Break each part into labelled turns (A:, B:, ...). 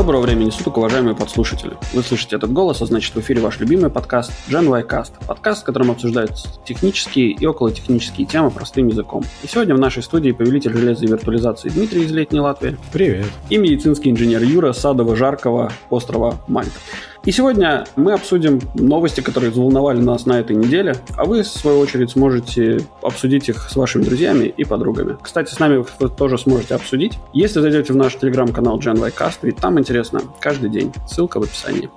A: Доброго времени суток, уважаемые подслушатели. Вы слышите этот голос, а значит в эфире ваш любимый подкаст Gen y Cast. Подкаст, в котором обсуждаются технические и околотехнические темы простым языком. И сегодня в нашей студии повелитель железа и виртуализации Дмитрий из Летней Латвии.
B: Привет.
A: И медицинский инженер Юра Садово-Жаркого острова Мальта. И сегодня мы обсудим новости, которые взволновали нас на этой неделе, а вы, в свою очередь, сможете обсудить их с вашими друзьями и подругами. Кстати, с нами вы тоже сможете обсудить, если зайдете в наш телеграм-канал GenYcast, ведь там интересно каждый день. Ссылка в описании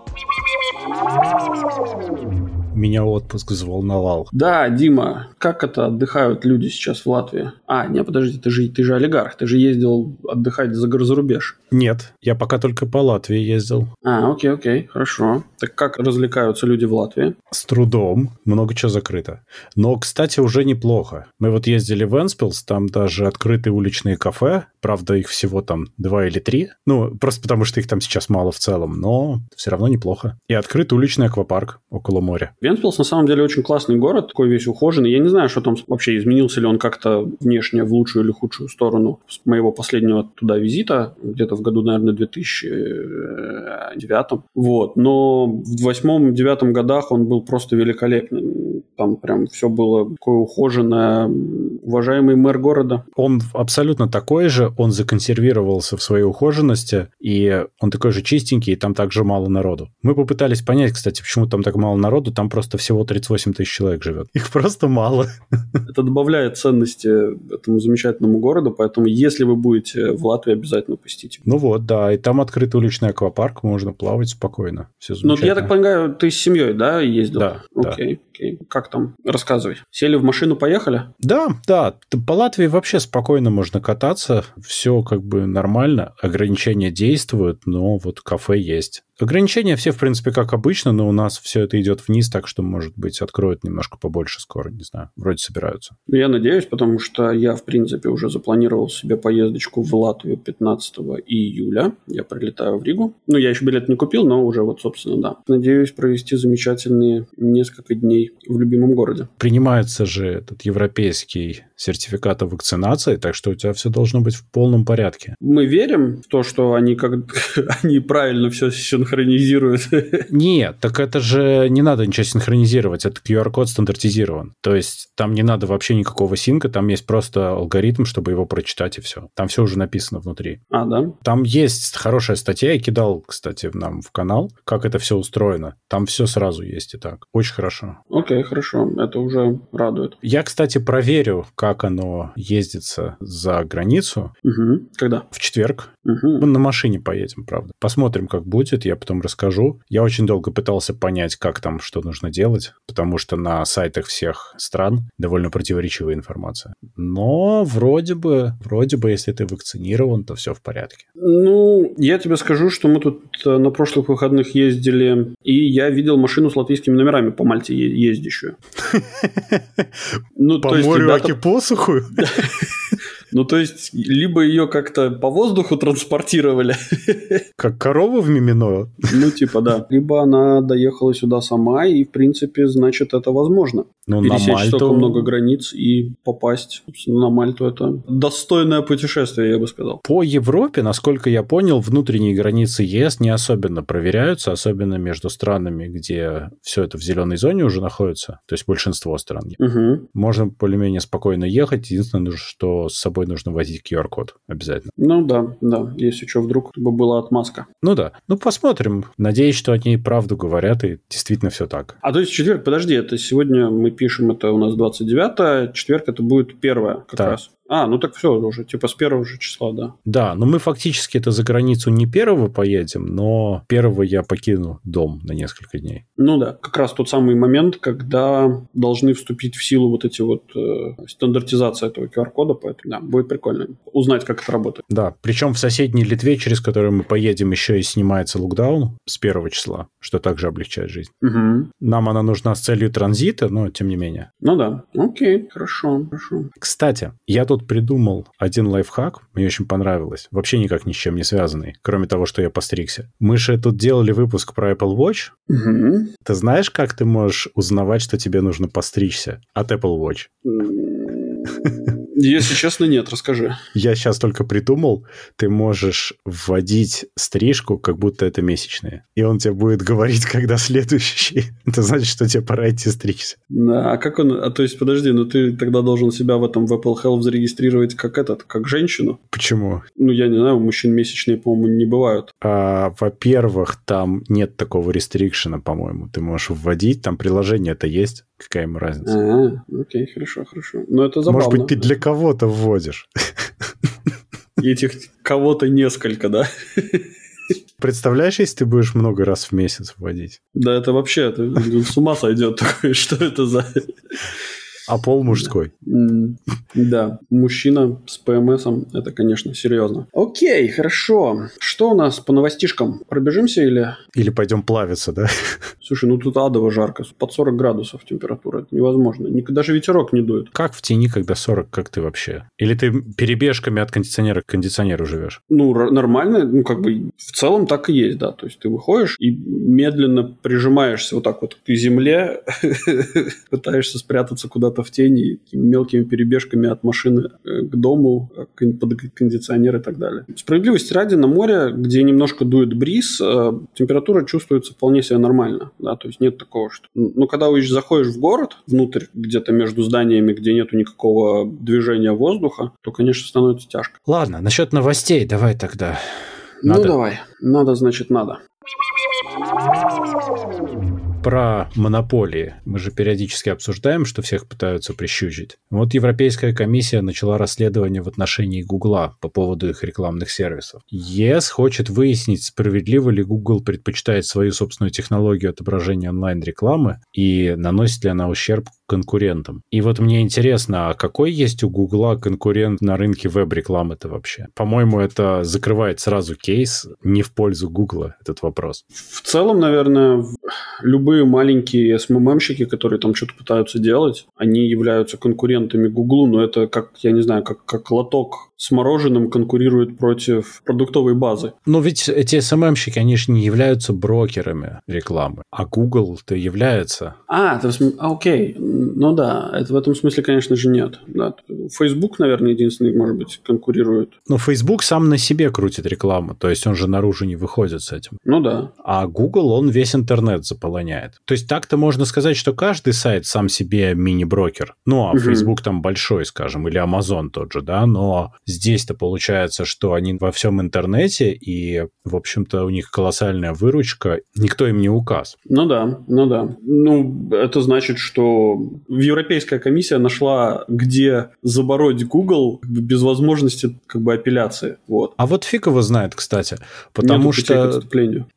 B: меня отпуск взволновал.
A: Да, Дима, как это отдыхают люди сейчас в Латвии? А, не, подожди, ты же, ты же олигарх, ты же ездил отдыхать за, за рубеж.
B: Нет, я пока только по Латвии ездил.
A: А, окей, окей, хорошо. Так как развлекаются люди в Латвии?
B: С трудом, много чего закрыто. Но, кстати, уже неплохо. Мы вот ездили в Энспилс, там даже открытые уличные кафе, правда, их всего там два или три. Ну, просто потому что их там сейчас мало в целом, но все равно неплохо. И открытый уличный аквапарк около моря.
A: Венспилс на самом деле очень классный город, такой весь ухоженный. Я не знаю, что там вообще изменился ли он как-то внешне в лучшую или худшую сторону с моего последнего туда визита, где-то в году, наверное, 2009. Вот. Но в восьмом-девятом годах он был просто великолепный. Там прям все было такое ухоженное. Уважаемый мэр города.
B: Он абсолютно такой же, он законсервировался в своей ухоженности, и он такой же чистенький, и там также мало народу. Мы попытались понять, кстати, почему там так мало народу, там просто всего 38 тысяч человек живет. Их просто мало.
A: Это добавляет ценности этому замечательному городу, поэтому если вы будете в Латвии, обязательно посетите.
B: Ну вот, да, и там открытый уличный аквапарк, можно плавать спокойно. Все Ну,
A: я так понимаю, ты с семьей, да, ездил?
B: Да.
A: Окей, да. Окей. Как там? Рассказывай. Сели в машину, поехали?
B: Да, да. По Латвии вообще спокойно можно кататься. Все как бы нормально. Ограничения действуют, но вот кафе есть. Ограничения все, в принципе, как обычно, но у нас все это идет вниз, так что, может быть, откроют немножко побольше скоро, не знаю. Вроде собираются.
A: Ну, я надеюсь, потому что я, в принципе, уже запланировал себе поездочку в Латвию 15 июля. Я прилетаю в Ригу. Ну, я еще билет не купил, но уже вот, собственно, да. Надеюсь провести замечательные несколько дней в любимом городе.
B: Принимается же этот европейский сертификат о вакцинации, так что у тебя все должно быть в полном порядке.
A: Мы верим в то, что они как они правильно все синхронизируют.
B: Нет, так это же не надо ничего синхронизировать, это QR-код стандартизирован. То есть там не надо вообще никакого синка, там есть просто алгоритм, чтобы его прочитать и все. Там все уже написано внутри.
A: А, да?
B: Там есть хорошая статья, я кидал, кстати, нам в канал, как это все устроено. Там все сразу есть и так. Очень хорошо.
A: Окей, хорошо. Это уже радует.
B: Я, кстати, проверю, как оно ездится за границу.
A: Угу. Когда?
B: В четверг.
A: Угу.
B: Мы на машине поедем, правда. Посмотрим, как будет, я потом расскажу. Я очень долго пытался понять, как там, что нужно делать, потому что на сайтах всех стран довольно противоречивая информация. Но вроде бы, вроде бы, если ты вакцинирован, то все в порядке.
A: Ну, я тебе скажу, что мы тут э, на прошлых выходных ездили, и я видел машину с латвийскими номерами по Мальте ездящую.
B: Ну, по морю, аки посуху?
A: Ну, то есть, либо ее как-то по воздуху транспортировали.
B: Как корова в Мимино?
A: Ну, типа, да. Либо она доехала сюда сама, и, в принципе, значит, это возможно.
B: Ну,
A: Пересечь
B: на Мальту...
A: столько много границ и попасть на Мальту – это достойное путешествие, я бы сказал.
B: По Европе, насколько я понял, внутренние границы ЕС не особенно проверяются, особенно между странами, где все это в зеленой зоне уже находится, то есть большинство стран.
A: Угу.
B: Можно более-менее спокойно ехать. Единственное, что с собой нужно возить QR-код обязательно.
A: Ну да, да, если что, вдруг бы была отмазка.
B: Ну да. Ну посмотрим. Надеюсь, что они правду говорят, и действительно все так.
A: А то есть четверг, подожди, это сегодня мы пишем, это у нас 29 четверг это будет первое как
B: да.
A: раз. А, ну так все уже, типа с первого же числа, да.
B: Да, но мы фактически это за границу не первого поедем, но первого я покину дом на несколько дней.
A: Ну да, как раз тот самый момент, когда должны вступить в силу вот эти вот э, стандартизация этого QR-кода, поэтому да, будет прикольно узнать, как это работает.
B: Да, причем в соседней Литве, через которую мы поедем, еще и снимается локдаун с первого числа, что также облегчает жизнь.
A: Угу.
B: Нам она нужна с целью транзита, но тем не менее.
A: Ну да, окей, хорошо, хорошо.
B: Кстати, я тут придумал один лайфхак, мне очень понравилось, вообще никак ни с чем не связанный, кроме того, что я постригся. Мы же тут делали выпуск про Apple Watch.
A: Угу.
B: Ты знаешь, как ты можешь узнавать, что тебе нужно постричься от Apple Watch?
A: Если честно, нет, расскажи.
B: Я сейчас только придумал, ты можешь вводить стрижку, как будто это месячные. И он тебе будет говорить, когда следующий. Это значит, что тебе пора идти стричься.
A: Да, а как он... А то есть, подожди, ну ты тогда должен себя в этом в Apple Health зарегистрировать как этот, как женщину?
B: Почему?
A: Ну, я не знаю, у мужчин месячные, по-моему, не бывают.
B: А, во-первых, там нет такого рестрикшена, по-моему. Ты можешь вводить, там приложение это есть. Какая ему разница?
A: А, окей, хорошо, хорошо. Но это забавно.
B: Может быть, ты для кого-то вводишь.
A: Этих кого-то несколько, да?
B: Представляешь, если ты будешь много раз в месяц вводить?
A: Да, это вообще это, с ума сойдет такое, что это за...
B: А пол мужской.
A: Да, мужчина с ПМСом, это, конечно, серьезно. Окей, хорошо. Что у нас по новостишкам? Пробежимся или...
B: Или пойдем плавиться, да?
A: Слушай, ну тут адово жарко. Под 40 градусов температура. Это невозможно. Даже ветерок не дует.
B: Как в тени, когда 40? Как ты вообще? Или ты перебежками от кондиционера к кондиционеру живешь?
A: Ну, нормально. Ну, как бы в целом так и есть, да. То есть ты выходишь и медленно прижимаешься вот так вот к земле, пытаешься спрятаться куда-то куда-то в тени, мелкими перебежками от машины э, к дому, под кондиционер и так далее. Справедливости ради, на море, где немножко дует бриз, э, температура чувствуется вполне себе нормально. Да? То есть нет такого, что... Ну, когда вы заходишь в город, внутрь, где-то между зданиями, где нету никакого движения воздуха, то, конечно, становится тяжко.
B: Ладно, насчет новостей давай тогда.
A: Ну, надо. Ну, давай. Надо, значит, надо
B: про монополии. Мы же периодически обсуждаем, что всех пытаются прищучить. Вот Европейская комиссия начала расследование в отношении Гугла по поводу их рекламных сервисов. ЕС хочет выяснить, справедливо ли Google предпочитает свою собственную технологию отображения онлайн-рекламы и наносит ли она ущерб конкурентам. И вот мне интересно, а какой есть у Гугла конкурент на рынке веб-рекламы-то вообще? По-моему, это закрывает сразу кейс не в пользу Гугла, этот вопрос.
A: В целом, наверное, любые маленькие SMM-щики, которые там что-то пытаются делать, они являются конкурентами Гуглу, но это как, я не знаю, как, как лоток с мороженым конкурирует против продуктовой базы.
B: Но ведь эти SMM-щики, они же не являются брокерами рекламы, а Google-то является.
A: А, ты, а, окей, ну да, это в этом смысле, конечно же, нет. Да. Facebook, наверное, единственный, может быть, конкурирует.
B: Но Facebook сам на себе крутит рекламу, то есть он же наружу не выходит с этим.
A: Ну да.
B: А Google, он весь интернет заполоняет. То есть так-то можно сказать, что каждый сайт сам себе мини-брокер. Ну, а угу. Facebook там большой, скажем, или Amazon тот же, да, но Здесь-то получается, что они во всем интернете, и, в общем-то, у них колоссальная выручка, никто им не указ.
A: Ну да, ну да. Ну, это значит, что Европейская комиссия нашла, где забороть Google без возможности как бы апелляции. Вот.
B: А вот фиг его знает, кстати. Потому Нету что...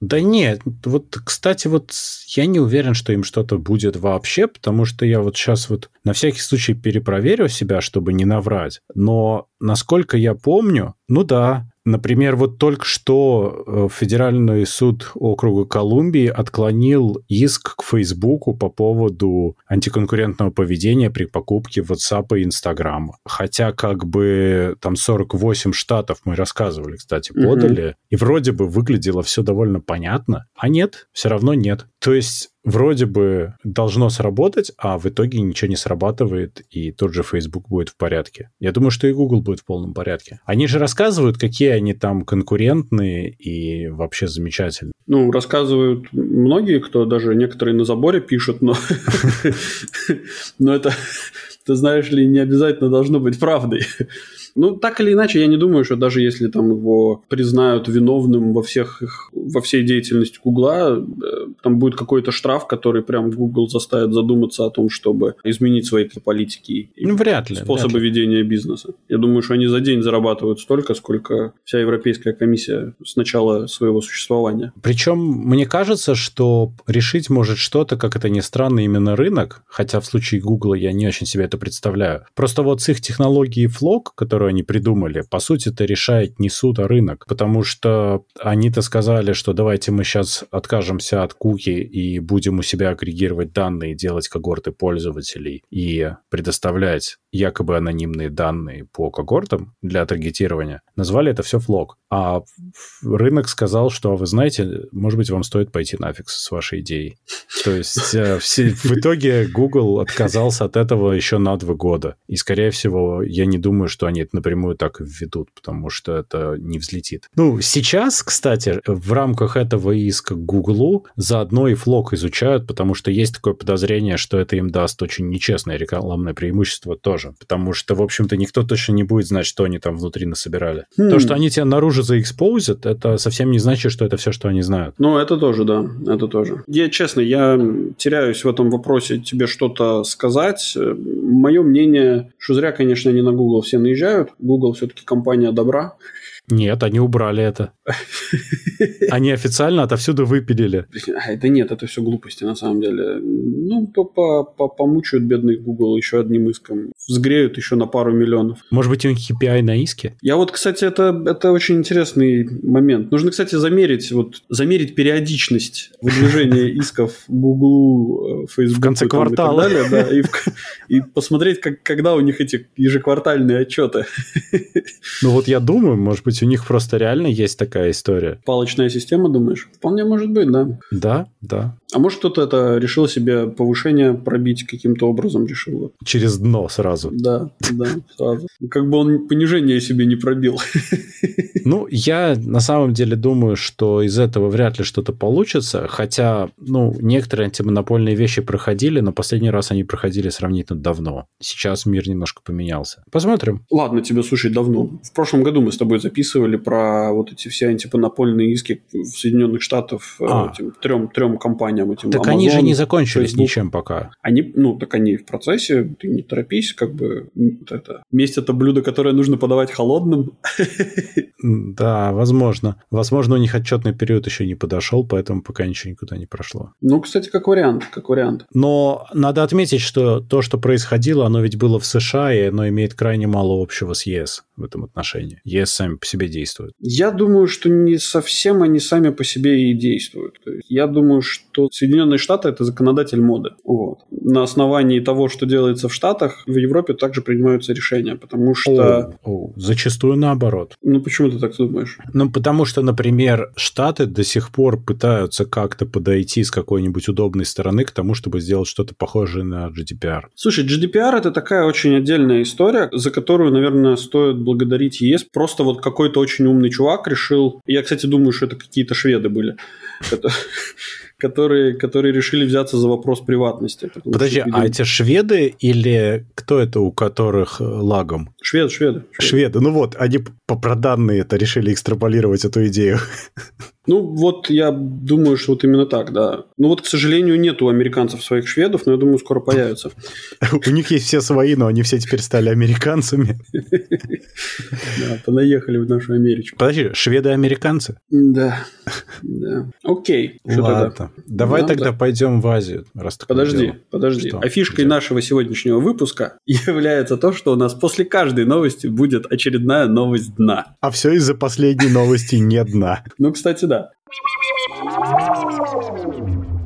B: Да нет, вот, кстати, вот я не уверен, что им что-то будет вообще, потому что я вот сейчас вот на всякий случай перепроверю себя, чтобы не наврать. Но насколько я помню, ну да, Например, вот только что э, Федеральный суд округа Колумбии отклонил иск к Фейсбуку по поводу антиконкурентного поведения при покупке WhatsApp и Instagram. Хотя как бы там 48 штатов, мы рассказывали, кстати, подали, угу. и вроде бы выглядело все довольно понятно, а нет, все равно нет. То есть вроде бы должно сработать, а в итоге ничего не срабатывает, и тот же Facebook будет в порядке. Я думаю, что и Google будет в полном порядке. Они же рассказывают, какие они там конкурентные и вообще замечательные.
A: Ну, рассказывают многие, кто даже некоторые на заборе пишут, но, но это, ты знаешь ли, не обязательно должно быть правдой. Ну, так или иначе, я не думаю, что даже если там его признают виновным во всех их, во всей деятельности Гугла, э, там будет какой-то штраф, который прям Google заставит задуматься о том, чтобы изменить свои политики
B: и ну, вряд ли,
A: способы
B: вряд ли.
A: ведения бизнеса. Я думаю, что они за день зарабатывают столько, сколько вся Европейская комиссия с начала своего существования.
B: Причем мне кажется, что решить может что-то, как это ни странно, именно рынок, хотя в случае Google я не очень себе это представляю. Просто вот с их технологией Flock, которую которую они придумали, по сути, это решает не суд, а рынок. Потому что они-то сказали, что давайте мы сейчас откажемся от куки и будем у себя агрегировать данные, делать когорты пользователей и предоставлять якобы анонимные данные по когортам для таргетирования. Назвали это все флог. А рынок сказал, что, «А вы знаете, может быть, вам стоит пойти нафиг с вашей идеей. То есть э, в итоге Google отказался от этого еще на два года. И, скорее всего, я не думаю, что они это напрямую так введут, потому что это не взлетит. Ну, сейчас, кстати, в рамках этого иска Google заодно и флог изучают, потому что есть такое подозрение, что это им даст очень нечестное рекламное преимущество тоже. Потому что, в общем-то, никто точно не будет знать, что они там внутри насобирали. Хм. То, что они тебя наружу заэкспозят, это совсем не значит, что это все, что они знают.
A: Ну, это тоже, да, это тоже. Я, честно, я теряюсь в этом вопросе тебе что-то сказать. Мое мнение, что зря, конечно, они на Google все наезжают. Google все-таки компания добра.
B: Нет, они убрали это. Они официально отовсюду выпилили.
A: А это нет, это все глупости на самом деле. Ну, то по, по, помучают бедный Google еще одним иском. Взгреют еще на пару миллионов.
B: Может быть, у них KPI на иске?
A: Я вот, кстати, это, это очень интересный момент. Нужно, кстати, замерить, вот, замерить периодичность выдвижения исков Google, Facebook.
B: В конце квартала.
A: И, далее, да, и, и посмотреть, как, когда у них эти ежеквартальные отчеты.
B: Ну вот я думаю, может быть, у них просто реально есть такая история.
A: Палочная система, думаешь? Вполне может быть, да.
B: Да, да.
A: А может кто-то это решил себе повышение пробить каким-то образом решил?
B: Через дно сразу.
A: Да, да, сразу. Как бы он понижение себе не пробил.
B: Ну, я на самом деле думаю, что из этого вряд ли что-то получится, хотя, ну, некоторые антимонопольные вещи проходили, но последний раз они проходили сравнительно давно. Сейчас мир немножко поменялся. Посмотрим.
A: Ладно тебе, слушай, давно. В прошлом году мы с тобой записывали про вот эти все антимонопольные иски в Соединенных Штатах э, а. этим трем, трем компаниям. Этим
B: так Amazon, они же не закончились Facebook. ничем пока.
A: Они, ну, так они в процессе, ты не торопись, как бы вот это. Месть это блюдо, которое нужно подавать холодным.
B: Да, возможно. Возможно, у них отчетный период еще не подошел, поэтому пока ничего никуда не прошло.
A: Ну, кстати, как вариант, как вариант.
B: Но надо отметить, что то, что происходило, оно ведь было в США, и оно имеет крайне мало общего с ЕС в этом отношении. ЕС сами по себе действуют.
A: Я думаю, что не совсем они сами по себе и действуют. Я думаю, что Соединенные Штаты – это законодатель моды. Вот. На основании того, что делается в Штатах, в Европе также принимаются решения, потому что...
B: О, о, зачастую наоборот.
A: Ну, почему ты так думаешь?
B: Ну, потому что, например, Штаты до сих пор пытаются как-то подойти с какой-нибудь удобной стороны к тому, чтобы сделать что-то похожее на GDPR.
A: Слушай, GDPR – это такая очень отдельная история, за которую, наверное, стоит благодарить ЕС. Просто вот какой-то очень умный чувак решил... Я, кстати, думаю, что это какие-то шведы были которые, которые решили взяться за вопрос приватности.
B: Подожди, а эти шведы или кто это, у которых э, лагом?
A: Швед, шведы.
B: Шведы, шведы. ну вот, они по проданные это решили экстраполировать эту идею.
A: Ну, вот я думаю, что вот именно так, да. Ну, вот, к сожалению, нет у американцев своих шведов, но я думаю, скоро появятся.
B: У них есть все свои, но они все теперь стали американцами.
A: Да, понаехали в нашу Америчку.
B: Подожди, шведы-американцы?
A: Да, да. Окей.
B: Ладно. Давай тогда пойдем в Азию,
A: раз Подожди, подожди. А фишкой нашего сегодняшнего выпуска является то, что у нас после каждой новости будет очередная новость дна.
B: А все из-за последней новости не дна.
A: Ну, кстати, да.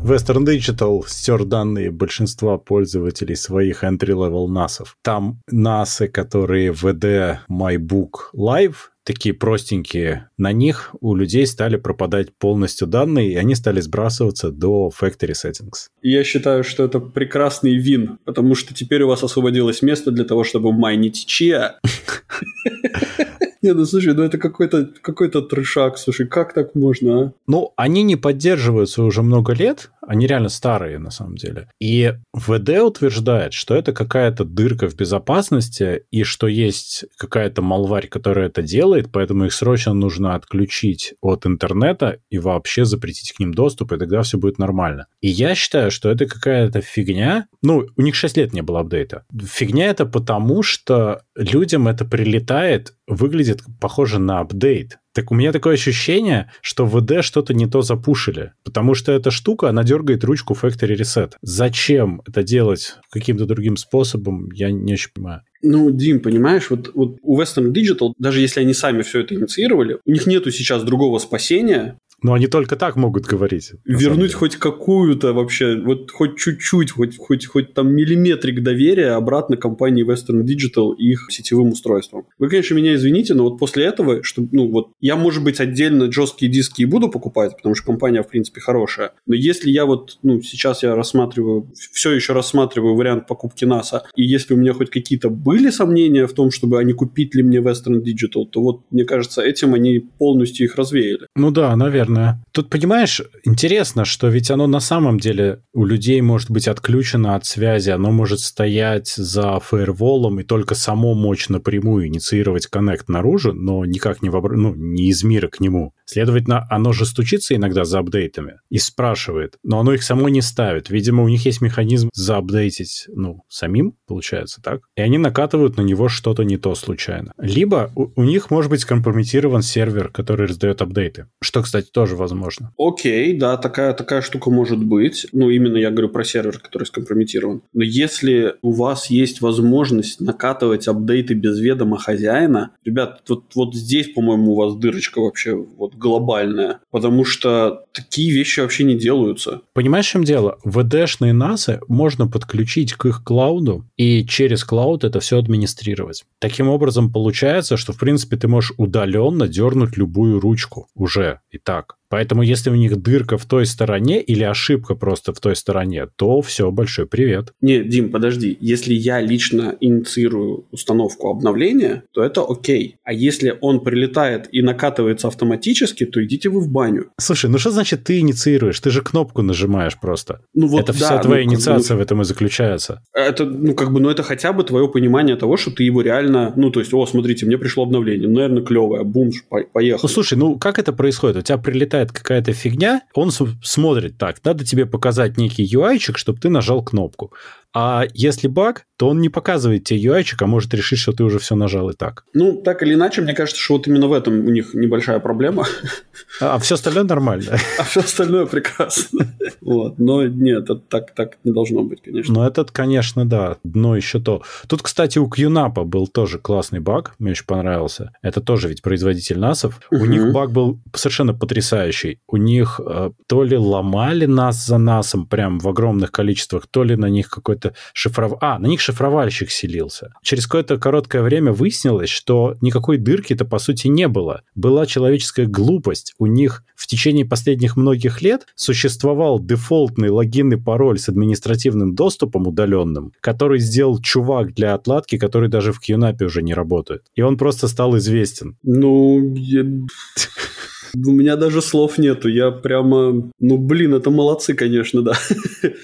B: Western Digital стер данные большинства пользователей своих entry-level NAS. Там NAS, которые VD MyBook Live, такие простенькие, на них у людей стали пропадать полностью данные, и они стали сбрасываться до factory settings.
A: Я считаю, что это прекрасный вин, потому что теперь у вас освободилось место для того, чтобы майнить чья. Не, ну слушай, ну это какой-то какой трешак, слушай, как так можно, а?
B: Ну, они не поддерживаются уже много лет, они реально старые на самом деле. И ВД утверждает, что это какая-то дырка в безопасности, и что есть какая-то малварь, которая это делает, поэтому их срочно нужно отключить от интернета и вообще запретить к ним доступ, и тогда все будет нормально. И я считаю, что это какая-то фигня. Ну, у них 6 лет не было апдейта. Фигня это потому, что людям это прилетает, выглядит похоже на апдейт. Так у меня такое ощущение, что в VD что-то не то запушили, потому что эта штука, она дергает ручку Factory Reset. Зачем это делать каким-то другим способом, я не очень понимаю.
A: Ну, Дим, понимаешь, вот, вот у Western Digital, даже если они сами все это инициировали, у них нету сейчас другого спасения,
B: но они только так могут говорить.
A: Вернуть хоть какую-то вообще, вот хоть чуть-чуть, хоть, хоть, хоть там миллиметрик доверия обратно компании Western Digital и их сетевым устройствам. Вы, конечно, меня извините, но вот после этого, что, ну вот, я, может быть, отдельно жесткие диски и буду покупать, потому что компания, в принципе, хорошая. Но если я вот, ну, сейчас я рассматриваю, все еще рассматриваю вариант покупки НАСА, и если у меня хоть какие-то были сомнения в том, чтобы, они купить ли мне Western Digital, то вот, мне кажется, этим они полностью их развеяли.
B: Ну да, наверное наверное. Тут, понимаешь, интересно, что ведь оно на самом деле у людей может быть отключено от связи, оно может стоять за фаерволом и только само мочь напрямую инициировать коннект наружу, но никак не, в обр... ну, не из мира к нему. Следовательно, оно же стучится иногда за апдейтами и спрашивает, но оно их само не ставит. Видимо, у них есть механизм заапдейтить, ну, самим, получается, так? И они накатывают на него что-то не то случайно. Либо у, у них может быть скомпрометирован сервер, который раздает апдейты, что, кстати, тоже возможно.
A: Окей, да, такая, такая штука может быть. Ну, именно я говорю про сервер, который скомпрометирован. Но если у вас есть возможность накатывать апдейты без ведома хозяина, ребят, вот, вот здесь, по-моему, у вас дырочка вообще вот глобальная, потому что такие вещи вообще не делаются.
B: Понимаешь, в чем дело? VD-шные NAS можно подключить к их клауду и через клауд это все администрировать. Таким образом, получается, что, в принципе, ты можешь удаленно дернуть любую ручку уже и так так. Поэтому если у них дырка в той стороне или ошибка просто в той стороне, то все, большой привет.
A: Не, Дим, подожди. Если я лично инициирую установку обновления, то это окей. А если он прилетает и накатывается автоматически, то идите вы в баню.
B: Слушай, ну что значит ты инициируешь? Ты же кнопку нажимаешь просто.
A: Ну вот
B: это
A: да,
B: вся твоя
A: ну,
B: инициация
A: ну,
B: в этом и заключается.
A: Это, ну как бы, ну это хотя бы твое понимание того, что ты его реально, ну то есть, о, смотрите, мне пришло обновление, ну, наверное, клевое, бум, поехал.
B: Ну слушай, ну как это происходит? У тебя прилетает прилетает какая-то фигня, он смотрит так, надо тебе показать некий UI-чик, чтобы ты нажал кнопку. А если баг, то он не показывает тебе ui а может решить, что ты уже все нажал и так.
A: Ну, так или иначе, мне кажется, что вот именно в этом у них небольшая проблема.
B: А, а все остальное нормально.
A: А все остальное прекрасно. Вот. Но нет, это так, так не должно быть, конечно.
B: Но этот, конечно, да, дно еще то. Тут, кстати, у QNAP был тоже классный баг, мне очень понравился. Это тоже ведь производитель насов. У них баг был совершенно потрясающий. У них э, то ли ломали нас за насом прям в огромных количествах, то ли на них какой-то какой-то шифров... А, на них шифровальщик селился. Через какое-то короткое время выяснилось, что никакой дырки-то по сути не было. Была человеческая глупость. У них в течение последних многих лет существовал дефолтный логин и пароль с административным доступом удаленным, который сделал чувак для отладки, который даже в QNAP уже не работает. И он просто стал известен.
A: Ну, я... У меня даже слов нету. Я прямо... Ну, блин, это молодцы, конечно, да.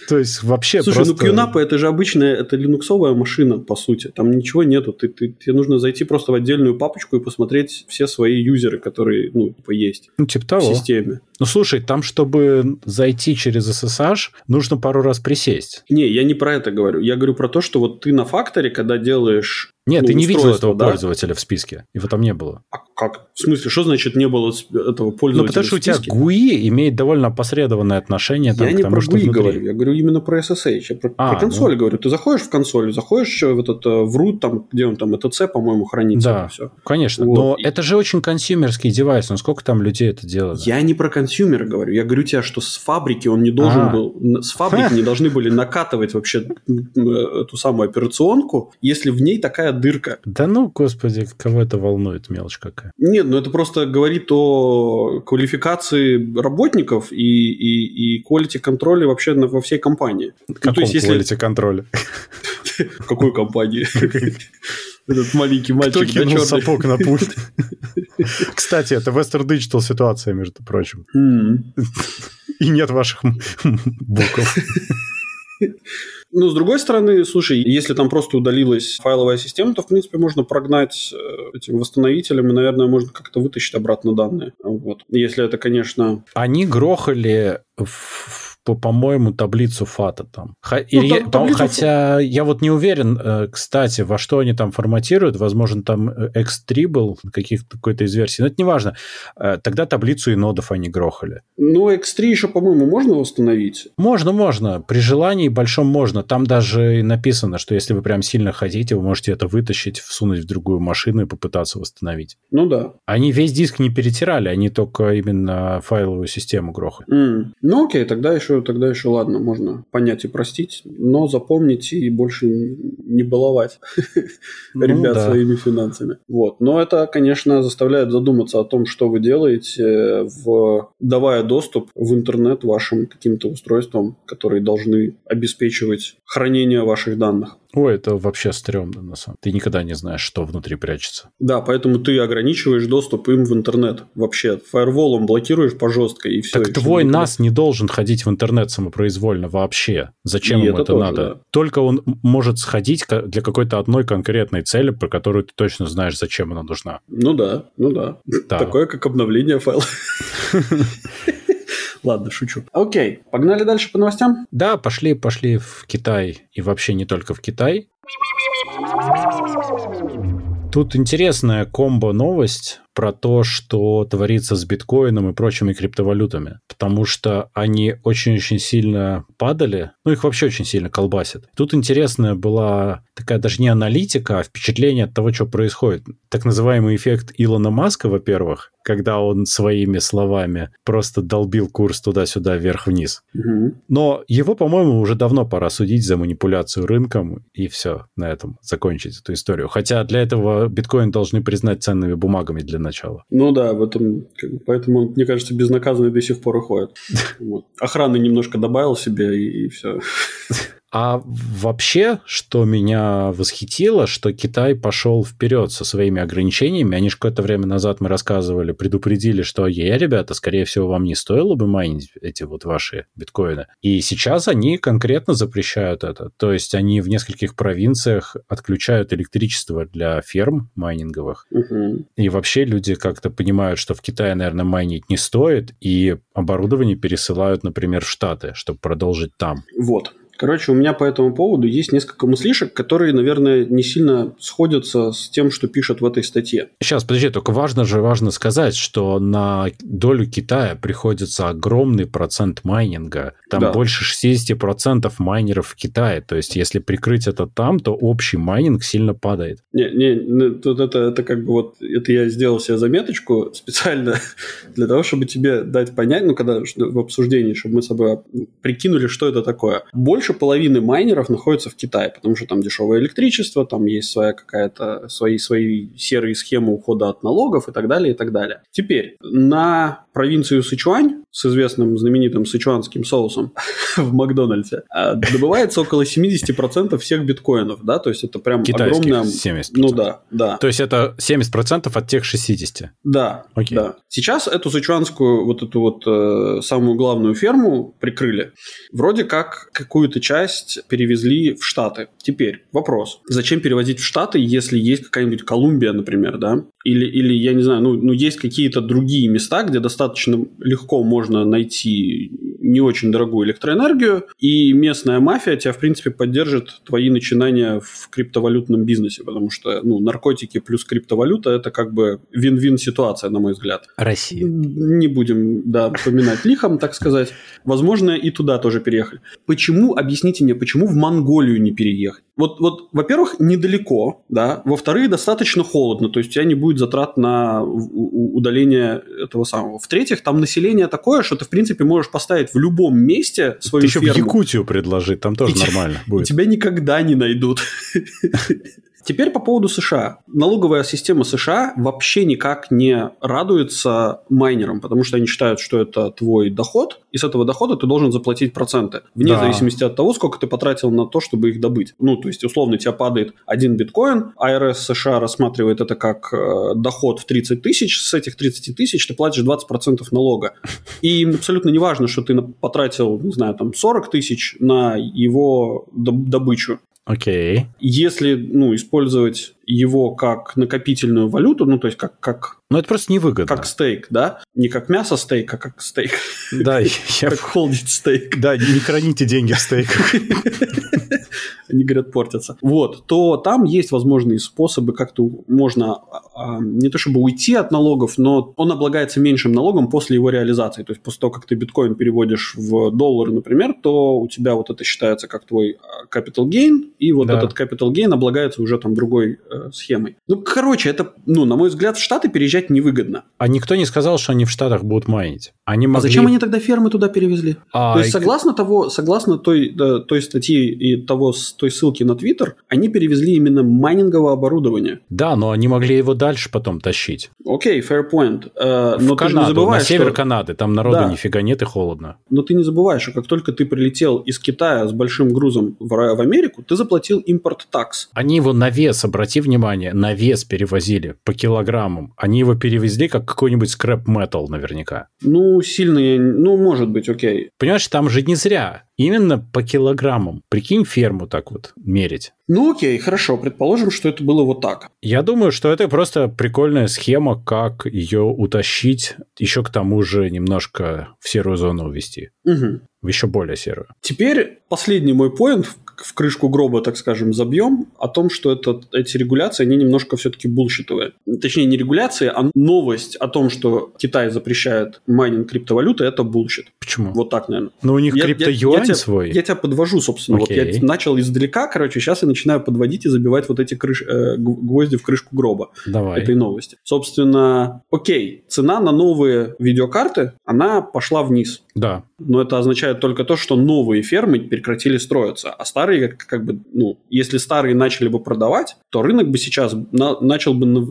B: То есть вообще
A: Слушай, ну, просто... ну QNAP это же обычная, это линуксовая машина, по сути. Там ничего нету. Ты, ты, тебе нужно зайти просто в отдельную папочку и посмотреть все свои юзеры, которые, ну, типа, есть
B: ну, типа того.
A: в системе.
B: Ну, слушай, там, чтобы зайти через SSH, нужно пару раз присесть.
A: Не, я не про это говорю. Я говорю про то, что вот ты на факторе, когда делаешь
B: нет, ну, ты не видел этого да? пользователя в списке. Его там не было.
A: А как? В смысле, что значит не было этого пользователя
B: Ну, потому что у тебя GUI имеет довольно опосредованное отношение там,
A: я
B: к
A: не
B: тому,
A: про
B: что
A: GUI
B: внутри.
A: говорю, я говорю именно про SSH. Я про, а, про консоль ну... говорю. Ты заходишь в консоль, заходишь в этот в root, там, где он там, ETC, по-моему, хранится.
B: Да,
A: все.
B: конечно. Вот. Но и... это же очень консюмерский девайс. Ну, сколько там людей это делает?
A: Я не про консюмера говорю. Я говорю тебе, что с фабрики он не должен а. был... С фабрики не должны были накатывать вообще эту самую операционку, если в ней такая дырка.
B: Да ну, господи, кого это волнует, мелочь какая.
A: Нет, ну это просто говорит о квалификации работников и, и, и quality контроле вообще во всей компании.
B: Каком ну, то есть, если... quality контроле?
A: В какой компании? Этот маленький мальчик.
B: Кто кинул сапог на пульт? Кстати, это Western Digital ситуация, между прочим. И нет ваших букв.
A: Ну, с другой стороны, слушай, если там просто удалилась файловая система, то, в принципе, можно прогнать э, этим восстановителем, и, наверное, можно как-то вытащить обратно данные. Вот. Если это, конечно...
B: Они грохали в по-моему, таблицу фата там. Х- ну, или, там таблицу... Хотя я вот не уверен, э, кстати, во что они там форматируют. Возможно, там X3 был каких-то, из версий. Но это не важно. Э, тогда таблицу и нодов они грохали.
A: Ну, X3 еще, по-моему, можно восстановить?
B: Можно, можно. При желании большом можно. Там даже написано, что если вы прям сильно хотите, вы можете это вытащить, всунуть в другую машину и попытаться восстановить.
A: Ну да.
B: Они весь диск не перетирали, они только именно файловую систему грохали.
A: Mm. Ну окей, тогда еще, тогда еще ладно, можно понять и простить, но запомнить и больше не баловать ну ребят своими финансами. Вот. Но это, конечно, заставляет задуматься о том, что вы делаете, в, давая доступ в интернет вашим каким-то устройствам, которые должны обеспечивать хранение ваших данных.
B: Ой, это вообще стрёмно, на самом. Ты никогда не знаешь, что внутри прячется.
A: Да, поэтому ты ограничиваешь доступ им в интернет. Вообще, фаерволом блокируешь по жесткой и все.
B: Так
A: и
B: твой нас не должен ходить в интернет самопроизвольно вообще. Зачем и ему это, это надо? Да. Только он может сходить для какой-то одной конкретной цели, про которую ты точно знаешь, зачем она нужна.
A: Ну да, ну да. да. Такое, как обновление файла. Ладно, шучу. Окей, погнали дальше по новостям?
B: Да, пошли, пошли в Китай. И вообще не только в Китай. Тут интересная комбо-новость про то, что творится с биткоином и прочими криптовалютами, потому что они очень-очень сильно падали, ну их вообще очень сильно колбасят. Тут интересная была такая даже не аналитика, а впечатление от того, что происходит. Так называемый эффект Илона Маска, во-первых, когда он своими словами просто долбил курс туда-сюда, вверх-вниз. Угу. Но его, по-моему, уже давно пора судить за манипуляцию рынком, и все, на этом закончить эту историю. Хотя для этого биткоин должны признать ценными бумагами для начала.
A: Ну да, в этом, поэтому, мне кажется, безнаказанный до сих пор уходит. Охраны немножко добавил себе и, и все.
B: А вообще, что меня восхитило, что Китай пошел вперед со своими ограничениями. Они же какое-то время назад мы рассказывали, предупредили, что е, ребята, скорее всего, вам не стоило бы майнить эти вот ваши биткоины. И сейчас они конкретно запрещают это. То есть они в нескольких провинциях отключают электричество для ферм майнинговых. Угу. И вообще люди как-то понимают, что в Китае, наверное, майнить не стоит, и оборудование пересылают, например, в Штаты, чтобы продолжить там.
A: Вот. Короче, у меня по этому поводу есть несколько мыслишек, которые, наверное, не сильно сходятся с тем, что пишут в этой статье.
B: Сейчас, подожди, только важно же важно сказать, что на долю Китая приходится огромный процент майнинга. Там да. больше 60% майнеров в Китае. То есть, если прикрыть это там, то общий майнинг сильно падает.
A: Не, не, тут это, это как бы вот, это я сделал себе заметочку специально для того, чтобы тебе дать понять, ну, когда в обсуждении, чтобы мы с собой прикинули, что это такое. Больше больше половины майнеров находится в Китае, потому что там дешевое электричество, там есть своя какая-то, свои, свои серые схемы ухода от налогов и так далее, и так далее. Теперь, на провинцию Сычуань с известным знаменитым сычуанским соусом в Макдональдсе а, добывается около 70% всех биткоинов, да, то есть это прям
B: Китайских
A: огромная...
B: 70%.
A: Ну да, да.
B: То есть это 70% от тех 60?
A: Да, Окей. да. Сейчас эту сычуанскую, вот эту вот э, самую главную ферму прикрыли. Вроде как какую-то какую-то часть перевезли в Штаты. Теперь вопрос. Зачем перевозить в Штаты, если есть какая-нибудь Колумбия, например, да? Или, или я не знаю, ну, ну есть какие-то другие места, где достаточно легко можно найти не очень дорогую электроэнергию, и местная мафия тебя, в принципе, поддержит твои начинания в криптовалютном бизнесе, потому что, ну, наркотики плюс криптовалюта – это как бы вин-вин ситуация, на мой взгляд.
B: Россия.
A: Не будем, да, поминать лихом, так сказать. Возможно, и туда тоже переехали. Почему, объясните мне, почему в Монголию не переехать? Вот, вот во-первых, недалеко, да, во-вторых, достаточно холодно, то есть у тебя не будет затрат на удаление этого самого. В-третьих, там население такое, что ты, в принципе, можешь поставить в любом месте свою ты ферму.
B: еще в Якутию предложить, там тоже и нормально будет.
A: Тебя никогда не найдут. Теперь по поводу США. Налоговая система США вообще никак не радуется майнерам, потому что они считают, что это твой доход, и с этого дохода ты должен заплатить проценты, вне да. зависимости от того, сколько ты потратил на то, чтобы их добыть. Ну, то есть, условно, у тебя падает один биткоин, АРС США рассматривает это как э, доход в 30 тысяч, с этих 30 тысяч ты платишь 20% налога. И им абсолютно не важно, что ты потратил, не знаю, там 40 тысяч на его добычу.
B: Окей. Okay.
A: Если ну, использовать его как накопительную валюту, ну, то есть как, как
B: Ну, это просто невыгодно.
A: Как стейк, да? Не как мясо стейк, а как стейк.
B: Да, я...
A: Как холдить стейк.
B: Да, не храните деньги в стейках.
A: Они, говорят, портятся. Вот, то там есть возможные способы, как-то можно а, а, не то чтобы уйти от налогов, но он облагается меньшим налогом после его реализации. То есть после того, как ты биткоин переводишь в доллары, например, то у тебя вот это считается как твой а, capital gain, и вот
B: Да.
A: этот capital gain облагается уже там другой э, схемой. Ну, короче, это, ну, на мой взгляд, в Штаты переезжать невыгодно.
B: А никто не сказал, что они в Штатах будут майнить. Они
A: А
B: могли...
A: зачем они тогда фермы туда перевезли?
B: А,
A: То есть,
B: и-
A: согласно того, согласно той, да, той статьи и того, с- той ссылки на Твиттер, они перевезли именно майнинговое оборудование.
B: Да, но они могли его дальше потом тащить.
A: Окей, fair point. Э, но
B: в
A: ты же не
B: Канаду,
A: забывай,
B: на север
A: что...
B: Канады. Там народу
A: Да.
B: нифига нет и холодно.
A: Но ты не забывай, что как только ты прилетел из Китая с большим грузом в, в Америку, ты заплатил импорт такс.
B: Они его на вес, обрати внимание, на вес перевозили по килограммам. Они его перевезли как какой-нибудь скрэп метал наверняка.
A: Ну, сильные, ну, может быть, окей.
B: Понимаешь, там же не зря. Именно по килограммам. Прикинь, ферму так вот мерить.
A: Ну, окей, хорошо, предположим, что это было вот так.
B: Я думаю, что это просто прикольная схема, как ее утащить, еще к тому же немножко в серую зону увести.
A: Мгм.
B: В еще более серую.
A: Теперь последний мой point в- крышку гроба, так скажем, забьем, о том, что это, эти регуляции, они немножко все-таки bullshit овые. Точнее, не регуляции, а новость о том, что Китай запрещает майнинг криптовалюты, это bullshit.
B: Почему?
A: Вот так, наверное.
B: Ну, у них
A: Я-
B: крипто-юань
A: я
B: свой.
A: Я тебя подвожу, собственно. Вот
B: Окей.
A: я начал издалека, короче, сейчас я начинаю подводить и забивать вот эти крыш- э, гвозди в крышку гроба
B: Давай.
A: этой новости. Собственно, окей, цена на новые видеокарты, она пошла вниз.
B: Да.
A: Но это означает только то, что новые фермы прекратили строиться, а старые, как, как бы, ну, если старые начали бы продавать, то рынок бы сейчас на- начал бы нав-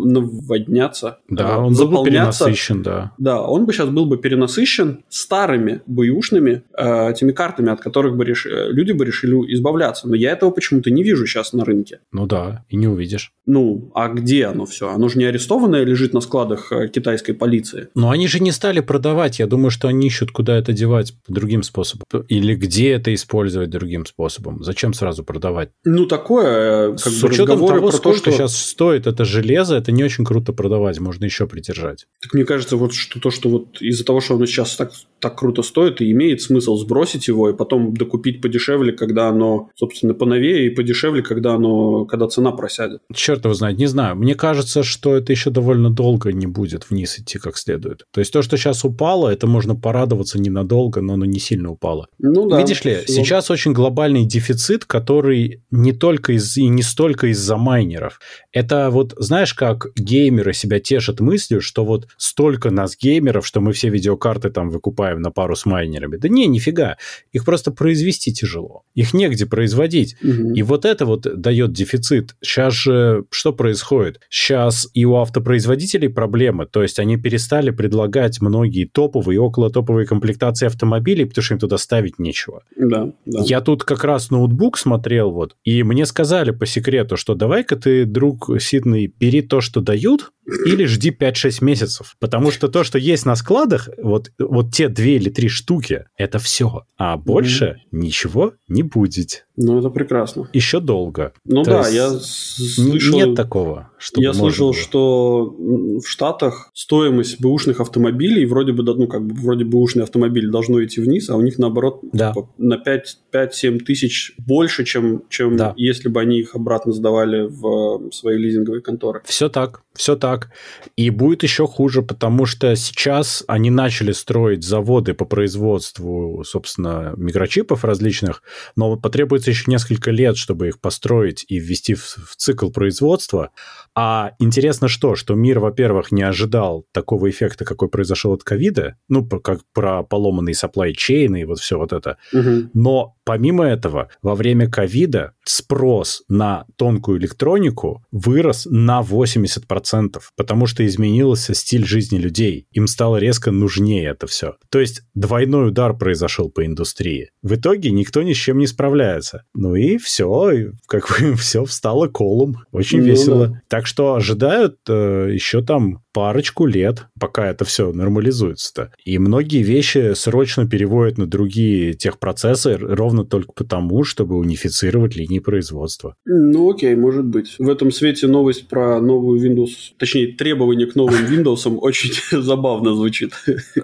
A: наводняться,
B: Да,
A: э,
B: он был бы перенасыщен, да.
A: Да, он бы сейчас был бы перенасыщен старыми бэушными э, этими картами, от которых бы реш- э, люди бы решили избавляться. Но я этого почему-то не вижу сейчас на рынке.
B: Ну да, и не увидишь.
A: Ну, а где оно все? Оно же не арестованное лежит на складах э, китайской полиции.
B: Но они же не стали продавать. Я думаю, что они ищут, куда это девать другим способом. Или где это использовать другим способом. Зачем сразу продавать?
A: Ну, такое, э, как
B: С
A: бы
B: учетом того,
A: про то,
B: сколько
A: что...
B: сейчас стоит это железо, это не очень круто продавать. Можно еще придержать.
A: Так мне кажется, вот что то, что вот из-за того, что оно сейчас так, так круто стоит, и имеет смысл сбросить его и потом докупить подешевле, когда оно, собственно, поновее, и подешевле, когда оно, когда цена просядет.
B: Черт его знает, не знаю. Мне кажется, что это еще довольно долго не будет вниз идти как следует. То есть то, что сейчас упало, это можно порадоваться ненадолго, но оно не сильно упало.
A: Ну да.
B: Видишь ли,
A: всего-
B: сейчас очень глобальный дефицит, который не только из и не столько из-за майнеров. Это вот, знаешь, как геймеры себя тешат мыслью, что вот столько нас геймеров, что мы все видеокарты там выкупаем на пару с майнерами. Да не, нифига. Их просто произвести тяжело. Их негде производить.
A: Мгм.
B: И вот это вот дает дефицит. Сейчас же что происходит? Сейчас и у автопроизводителей проблемы. То есть они перестали предлагать многие топовые и около топовые комплектации автомобилей, потому что им туда ставить нечего.
A: Да, да.
B: Я тут как раз ноутбук смотрел вот, и мне сказали по секрету, что давай-ка ты, друг Сиднey, бери то, что дают, или жди 5-6 месяцев. Потому что то, что есть на складах, вот, вот те две или три штуки, это все. А больше ничего не будет.
A: Ну, это прекрасно.
B: Еще долго.
A: Ну
B: То
A: да, я слышал...
B: Нет такого, чтобы
A: Я слышал,
B: было.
A: что в Штатах стоимость бэушных автомобилей вроде бы, да, ну, как бы, вроде бэушный автомобиль должно идти вниз, а у них, наоборот,
B: Да.
A: типа, на 5-7 тысяч больше, чем, чем
B: Да.
A: если бы они их обратно сдавали в э, свои лизинговые конторы.
B: Все так, все так. И будет еще хуже, потому что сейчас они начали строить заводы по производству, собственно, микрочипов различных, но потребуется еще несколько лет, чтобы их построить и ввести в, в цикл производства. А интересно что, что мир, во-первых, не ожидал такого эффекта, какой произошел от ковида, ну, как про поломанные supply chain и вот все вот это.
A: Мгм.
B: Но помимо этого, во время ковида спрос на тонкую электронику вырос на 80%, потому что изменился стиль жизни людей. Им стало резко нужнее это все. То есть двойной удар произошел по индустрии. В итоге никто ни с чем не справляется. Ну и все, как бы все встало колом. Очень
A: Ну
B: весело.
A: да.
B: Так что ожидают э, еще там парочку лет, пока это все нормализуется-то. И многие вещи срочно переводят на другие техпроцессы ровно только потому, чтобы унифицировать линии производства.
A: Ну окей, может быть. В этом свете новость про новую Windows, точнее требования к новым Windows очень забавно звучит.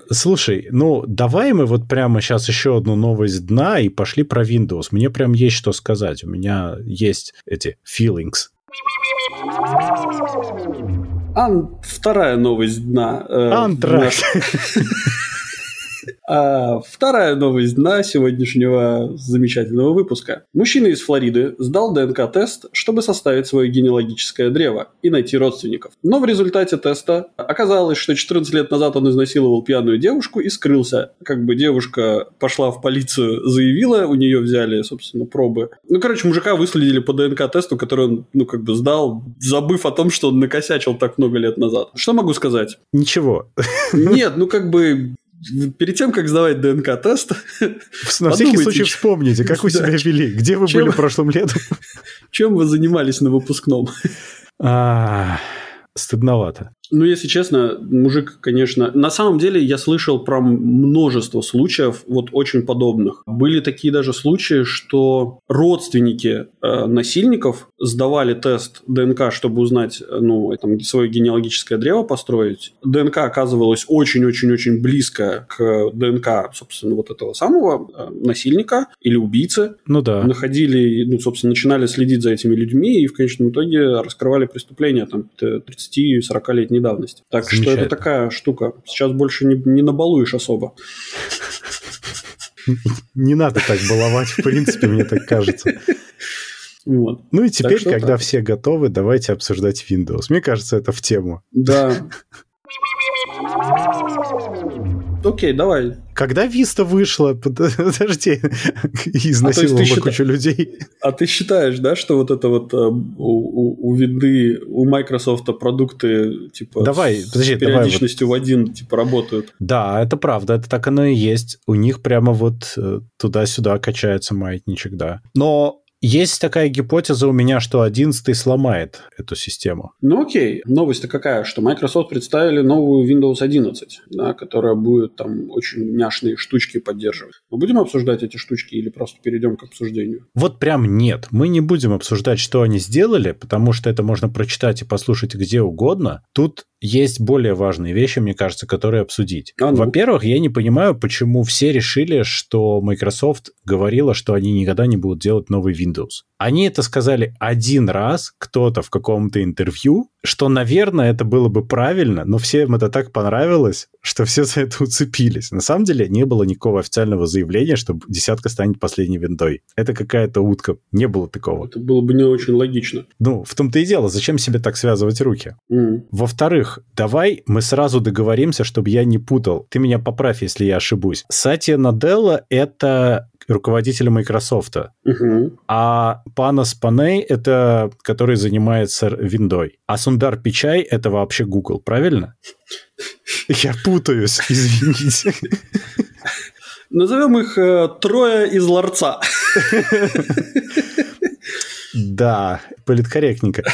B: Слушай, ну давай мы вот прямо сейчас еще одну новость дна и пошли про Windows. Мне прям есть что сказать. У меня есть эти feelings.
A: Ан... Вторая новость дна.
B: Э, Антракт.
A: А вторая новость дна сегодняшнего замечательного выпуска. Мужчина из Флориды сдал ДНК-тест, чтобы составить свое генеалогическое древо и найти родственников. Но в результате теста оказалось, что 14 лет назад он изнасиловал пьяную девушку и скрылся. Как бы девушка пошла в полицию, заявила, у нее взяли, собственно, пробы. Ну, короче, мужика выследили по ДНК-тесту, который он, ну, как бы сдал, забыв о том, что он накосячил так много лет назад. Что могу сказать?
B: Ничего.
A: Нет, ну, как бы перед тем, как сдавать ДНК-тест...
B: На всякий случай вспомните, как вы себя вели, где вы были прошлым летом.
A: Чем вы занимались на выпускном?
B: А, стыдновато.
A: Ну, если честно, мужик, конечно... На самом деле, я слышал про множество случаев, вот очень подобных. Были такие даже случаи, что родственники э, насильников сдавали тест ДНК, чтобы узнать, ну, там, свое генеалогическое древо построить. ДНК оказывалась очень-очень-очень близко к ДНК, собственно, вот этого самого э, насильника или убийцы.
B: Ну да.
A: Находили, ну, собственно, начинали следить за этими людьми и в конечном итоге раскрывали преступления там 30-40-летней давности. Так что это такая штука. Сейчас больше не, не набалуешь особо.
B: Не надо так баловать, в принципе, мне так кажется.
A: Вот.
B: Ну и теперь, когда так. все готовы, давайте обсуждать Windows. Мне кажется, это в тему.
A: Да. Окей, давай.
B: Когда Виста вышла, подожди, изнасиловала а кучу людей.
A: А ты считаешь, да, что вот это вот э, у, у винды, у Microsoft продукты типа
B: давай,
A: с
B: подожди,
A: периодичностью давай, вот... в один типа работают?
B: Да, это правда, это так оно и есть. У них прямо вот э, туда-сюда качается маятничек, да. Но есть такая гипотеза у меня, что 11 сломает эту систему.
A: Ну окей, новость-то какая, что Microsoft представили новую Windows 11, да, которая будет там очень няшные штучки поддерживать. Мы будем обсуждать эти штучки или просто перейдем к обсуждению?
B: Вот прям нет. Мы не будем обсуждать, что они сделали, потому что это можно прочитать и послушать где угодно. Тут есть более важные вещи, мне кажется, которые обсудить. А ну. Во-первых, я не понимаю, почему все решили, что Microsoft говорила, что они никогда не будут делать новый Windows. Они это сказали один раз, кто-то в каком-то интервью, что, наверное, это было бы правильно, но всем это так понравилось, что все за это уцепились. На самом деле не было никакого официального заявления, что десятка станет последней виндой. Это какая-то утка. Не было такого.
A: Это было бы не очень логично.
B: Ну, в том-то и дело. Зачем себе так связывать руки?
A: Mm.
B: Во-вторых, давай мы сразу договоримся, чтобы я не путал. Ты меня поправь, если я ошибусь. Сатья Наделла — это руководителя Microsoft.
A: Угу.
B: А Панас Паней — это который занимается виндой. А Сундар Пичай — это вообще Google, правильно? Я путаюсь, извините.
A: Назовем их э, трое из ларца.
B: Да, политкорректненько.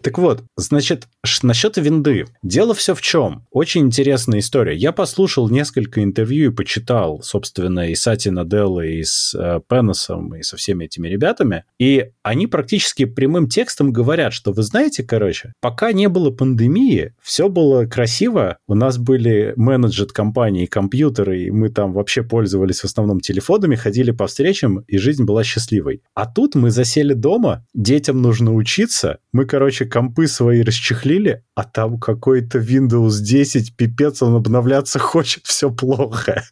B: Так вот, значит, насчет винды. Дело все в чем. Очень интересная история. Я послушал несколько интервью и почитал, собственно, и Сати Наделла, и с э, и со всеми этими ребятами. И они практически прямым текстом говорят, что вы знаете, короче, пока не было пандемии, все было красиво. У нас были менеджер компании, компьютеры, и мы там вообще пользовались в основном телефонами, ходили по встречам, и жизнь была счастливой. А тут мы засели дома, детям нужно учиться, мы, короче, компы свои расчехлили, а там какой-то Windows 10, пипец, он обновляться хочет, все плохо.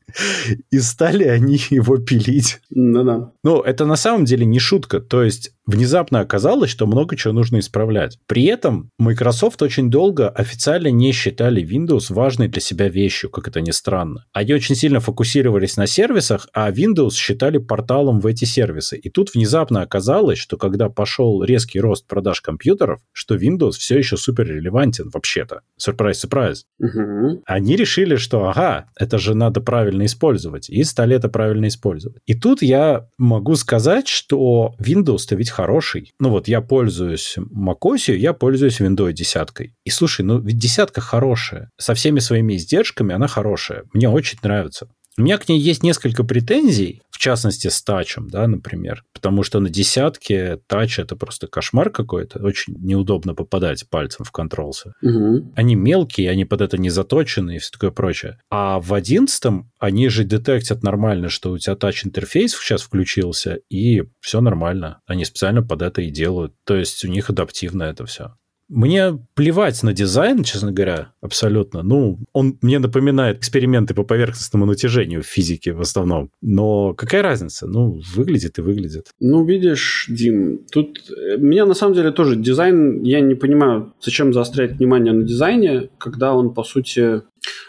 B: И стали они его пилить.
A: Ну-да.
B: Ну, это на самом деле не шутка. То есть внезапно оказалось, что много чего нужно исправлять. При этом Microsoft очень долго официально не считали Windows важной для себя вещью, как это ни странно. Они очень сильно фокусировались на сервисах, а Windows считали порталом в эти сервисы. И тут внезапно оказалось, что когда пошел резкий рост продаж компьютеров, что Windows все еще супер релевантен вообще-то. Сюрприз-сюрприз.
A: Угу.
B: Они решили, что ага, это же надо правильно использовать, и стали это правильно использовать. И тут я могу сказать, что Windows-то ведь хороший. Ну вот я пользуюсь macOS, я пользуюсь Windows десяткой. И слушай, ну ведь десятка хорошая. Со всеми своими издержками она хорошая. Мне очень нравится. У меня к ней есть несколько претензий, в частности, с тачем, да, например, потому что на десятке тач это просто кошмар какой-то, очень неудобно попадать пальцем в контролсы.
A: Угу.
B: Они мелкие, они под это не заточены и все такое прочее. А в одиннадцатом они же детектят нормально, что у тебя тач-интерфейс сейчас включился, и все нормально. Они специально под это и делают. То есть у них адаптивно это все. Мне плевать на дизайн, честно говоря, абсолютно. Ну, он мне напоминает эксперименты по поверхностному натяжению в физике в основном. Но какая разница? Ну, выглядит и выглядит.
A: Ну, видишь, Дим, тут э, меня на самом деле тоже дизайн, я не понимаю, зачем заострять внимание на дизайне, когда он, по сути,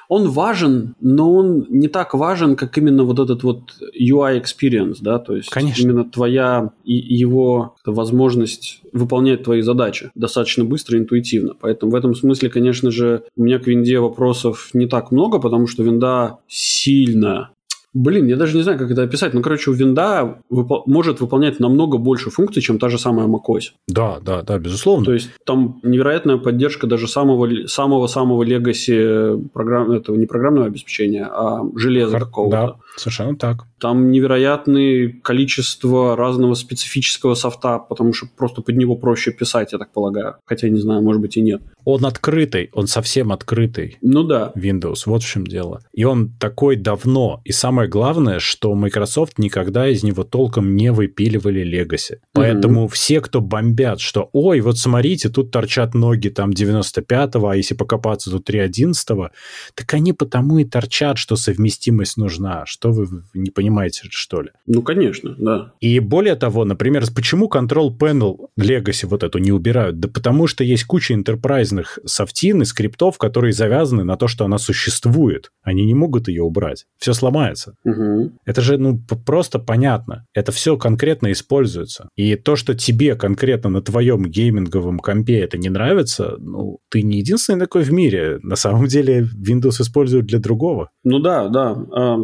A: он важен, но он не так важен, как именно вот этот вот UI experience, да, то есть
B: Конечно.
A: именно твоя и его возможность выполнять твои задачи достаточно быстро и интуитивно. Поэтому в этом смысле, конечно же, у меня к винде вопросов не так много, потому что винда сильно Блин, я даже не знаю, как это описать. Ну, короче, у винда выпол- может выполнять намного больше функций, чем та же самая macOS.
B: Да, да, да, безусловно.
A: То есть там невероятная поддержка даже самого самого самого легаси программ этого не программного обеспечения, а железа
B: Хар-
A: какого-то.
B: Да, совершенно так.
A: Там невероятное количество разного специфического софта, потому что просто под него проще писать, я так полагаю. Хотя не знаю, может быть и нет.
B: Он открытый, он совсем открытый.
A: Ну да.
B: Windows, вот в чем дело. И он такой давно. И самое главное, что Microsoft никогда из него толком не выпиливали Legacy. Поэтому все, кто бомбят, что ой, вот смотрите, тут торчат ноги там 95-го, а если покопаться, то 3.11, так они потому и торчат, что совместимость нужна. Что вы вы не понимаете, что ли?
A: Ну, конечно, да.
B: И более того, например, почему Control Panel Legacy вот эту не убирают? Да потому что есть куча интерпрайзных софтин и скриптов, которые завязаны на то, что она существует. Они не могут ее убрать. Все сломается.
A: Угу.
B: Это же ну просто понятно. Это все конкретно используется. И то, что тебе конкретно на твоем гейминговом компе это не нравится, ну, ты не единственный такой в мире. На самом деле Windows используют для другого.
A: Ну да, да.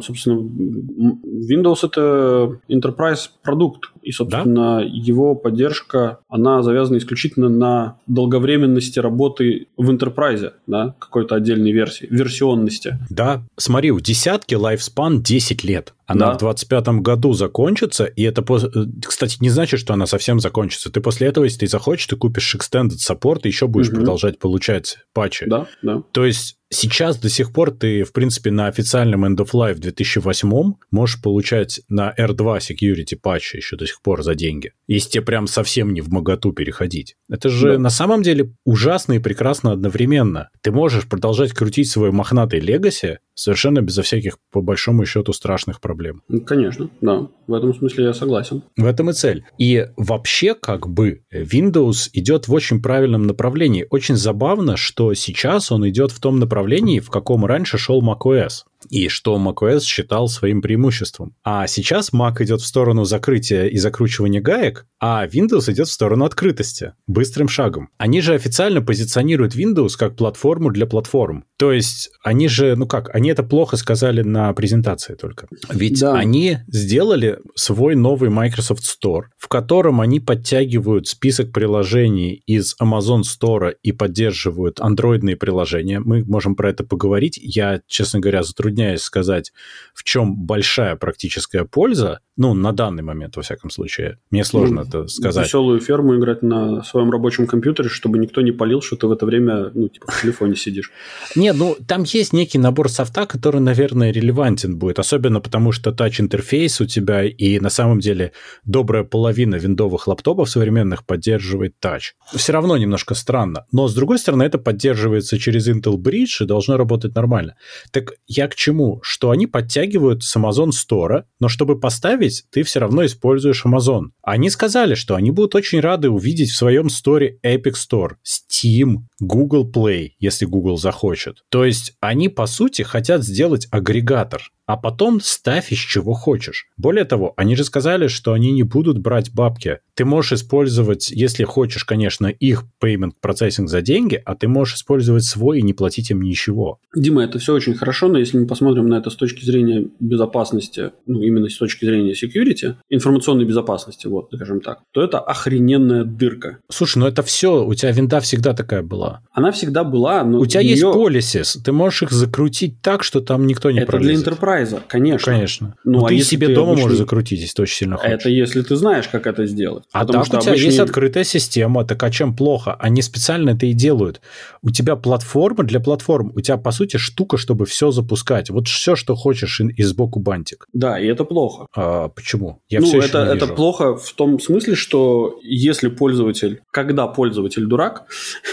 A: Собственно, Windows это enterprise продукт. И, собственно, его поддержка, она завязана исключительно на долговременности работы в enterprise, да, какой-то отдельной версии, версионности.
B: Да, смотри, у десятки lifespan 10 лет. Она
A: Да.
B: в 25 году закончится, и это, э, кстати, не значит, что она совсем закончится. Ты после этого, если ты захочешь, ты купишь Extended Support и еще будешь
A: Мгм.
B: продолжать получать патчи.
A: Да, да.
B: То есть сейчас до сих пор ты, в принципе, на официальном End of Life 2008 можешь получать на R2 Security патчи еще до сих пор за деньги. Если тебе прям совсем не в моготу переходить. Это же
A: Да.
B: на самом деле ужасно и прекрасно одновременно. Ты можешь продолжать крутить свой мохнатый Legacy совершенно безо всяких, по большому счету, страшных проблем.
A: Ну, Конечно, да. В этом смысле я согласен.
B: В этом и цель. И вообще, как бы, Windows идет в очень правильном направлении. Очень забавно, что сейчас он идет в том направлении, в каком раньше шел macOS. И что macOS считал своим преимуществом. А сейчас Mac идет в сторону закрытия и закручивания гаек, а Windows идет в сторону открытости, быстрым шагом. Они же официально позиционируют Windows как платформу для платформ. То есть они же, ну как, они это плохо сказали на презентации только. Ведь
A: Да.
B: они сделали свой новый Microsoft Store, в котором они подтягивают список приложений из Amazon Store и поддерживают андроидные приложения. Мы можем про это поговорить. Я, честно говоря, затрудняюсь сказать, в чем большая практическая польза. Ну, на данный момент, во всяком случае. Мне сложно
A: Ну,
B: это сказать.
A: Веселую ферму играть на своем рабочем компьютере, чтобы никто не полил, что ты в это время, ну, типа, в телефоне сидишь.
B: Нет, ну там есть некий набор софта, который, наверное, релевантен будет, особенно потому, что тач-интерфейс у тебя и на самом деле добрая половина виндовых лаптопов современных поддерживает тач. Все равно немножко странно, но с другой стороны это поддерживается через Intel Bridge и должно работать нормально. Так я к чему? Что они подтягивают с Amazon Store, но чтобы поставить, ты все равно используешь Amazon. Они сказали, что они будут очень рады увидеть в своем сторе Epic Store, Steam, Google Play, если Google захочет. То есть они, по сути, хотят сделать агрегатор а потом ставь из чего хочешь. Более того, они же сказали, что они не будут брать бабки. Ты можешь использовать, если хочешь, конечно, их payment процессинг за деньги, а ты можешь использовать свой и не платить им ничего.
A: Дима, это все очень хорошо, но если мы посмотрим на это с точки зрения безопасности, ну, именно с точки зрения security, информационной безопасности, вот, скажем так, то это охрененная дырка.
B: Слушай, ну это все, у тебя винда всегда такая была.
A: Она всегда была, но
B: У тебя нее... есть policies, ты можешь их закрутить так, что там никто не
A: это
B: пролезет.
A: для enterprise прайза, конечно.
B: Конечно. Ну, ну а ты себе ты дома обычный... можешь закрутить, если ты очень сильно хочешь.
A: Это если ты знаешь, как это сделать.
B: А так что у тебя обычный... есть открытая система, так а чем плохо? Они специально это и делают. У тебя платформа для платформ, у тебя, по сути, штука, чтобы все запускать. Вот все, что хочешь, и сбоку бантик.
A: Да, и это плохо.
B: А, почему? Я
A: ну,
B: все
A: это, это плохо в том смысле, что если пользователь, когда пользователь дурак,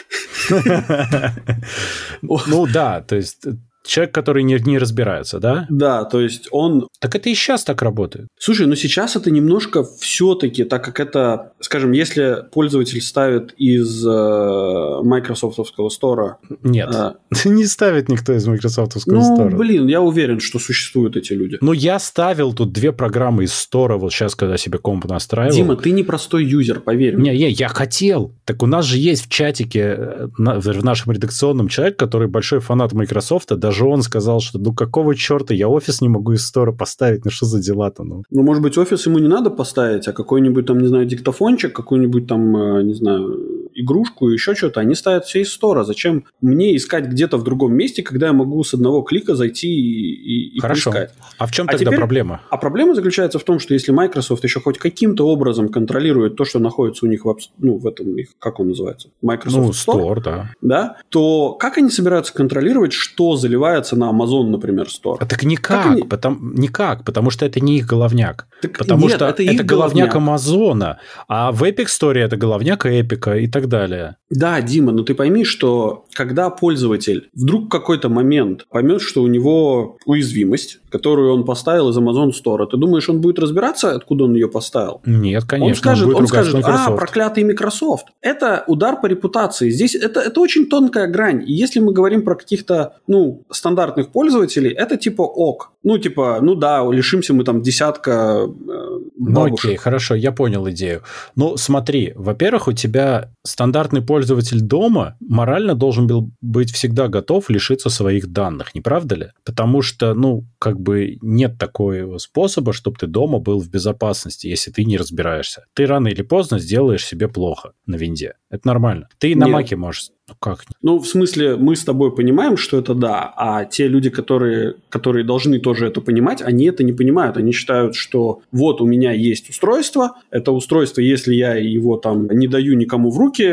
B: ну да, то есть Человек, который не, не разбирается, да?
A: Да, то есть он...
B: Так это и сейчас так работает.
A: Слушай, но сейчас это немножко все-таки, так как это, скажем, если пользователь ставит из э, Microsoftовского стора...
B: Нет, э, не ставит никто из Microsoftовского
A: ну,
B: стора.
A: Ну, блин, я уверен, что существуют эти люди.
B: Ну, я ставил тут две программы из стора вот сейчас, когда себе комп настраивал.
A: Дима, ты не простой юзер, поверь
B: мне. Не, не, я хотел. Так у нас же есть в чатике, э, в нашем редакционном человек, который большой фанат Microsoft, даже даже он сказал, что ну какого черта, я офис не могу из стора поставить, ну что за дела-то? Ну?
A: ну, может быть, офис ему не надо поставить, а какой-нибудь там, не знаю, диктофончик, какой-нибудь там, э, не знаю, игрушку, еще что-то, они ставят все из стора. Зачем мне искать где-то в другом месте, когда я могу с одного клика зайти и, и
B: Хорошо.
A: поискать?
B: А в чем а тогда теперь, проблема?
A: А проблема заключается в том, что если Microsoft еще хоть каким-то образом контролирует то, что находится у них в, ну, в этом, как он называется? Microsoft
B: ну, Store, Store да.
A: да. То как они собираются контролировать, что заливается на Amazon, например, Store?
B: А так никак, они... потому, никак, потому что это не их головняк. Так потому нет, что это, это головняк Амазона, а в Epic Store это головняк Эпика и так далее.
A: Да, Дима, но ты пойми, что когда пользователь вдруг в какой-то момент поймет, что у него уязвимость, которую он поставил из Amazon Store, ты думаешь, он будет разбираться, откуда он ее поставил?
B: Нет, конечно.
A: Он скажет, он, он скажет а, проклятый Microsoft. Это удар по репутации. Здесь это, это очень тонкая грань. И если мы говорим про каких-то, ну, стандартных пользователей, это типа ок. Ну, типа, ну да, лишимся мы там десятка э,
B: Ну окей, хорошо, я понял идею. Ну, смотри, во-первых, у тебя стандартный пользователь дома морально должен был быть всегда готов лишиться своих данных, не правда ли? Потому что, ну, как бы нет такого способа, чтобы ты дома был в безопасности, если ты не разбираешься. Ты рано или поздно сделаешь себе плохо на винде. Это нормально. Ты и на маке можешь
A: ну как? Ну, в смысле, мы с тобой понимаем, что это да, а те люди, которые, которые должны тоже это понимать, они это не понимают. Они считают, что вот у меня есть устройство, это устройство, если я его там не даю никому в руки,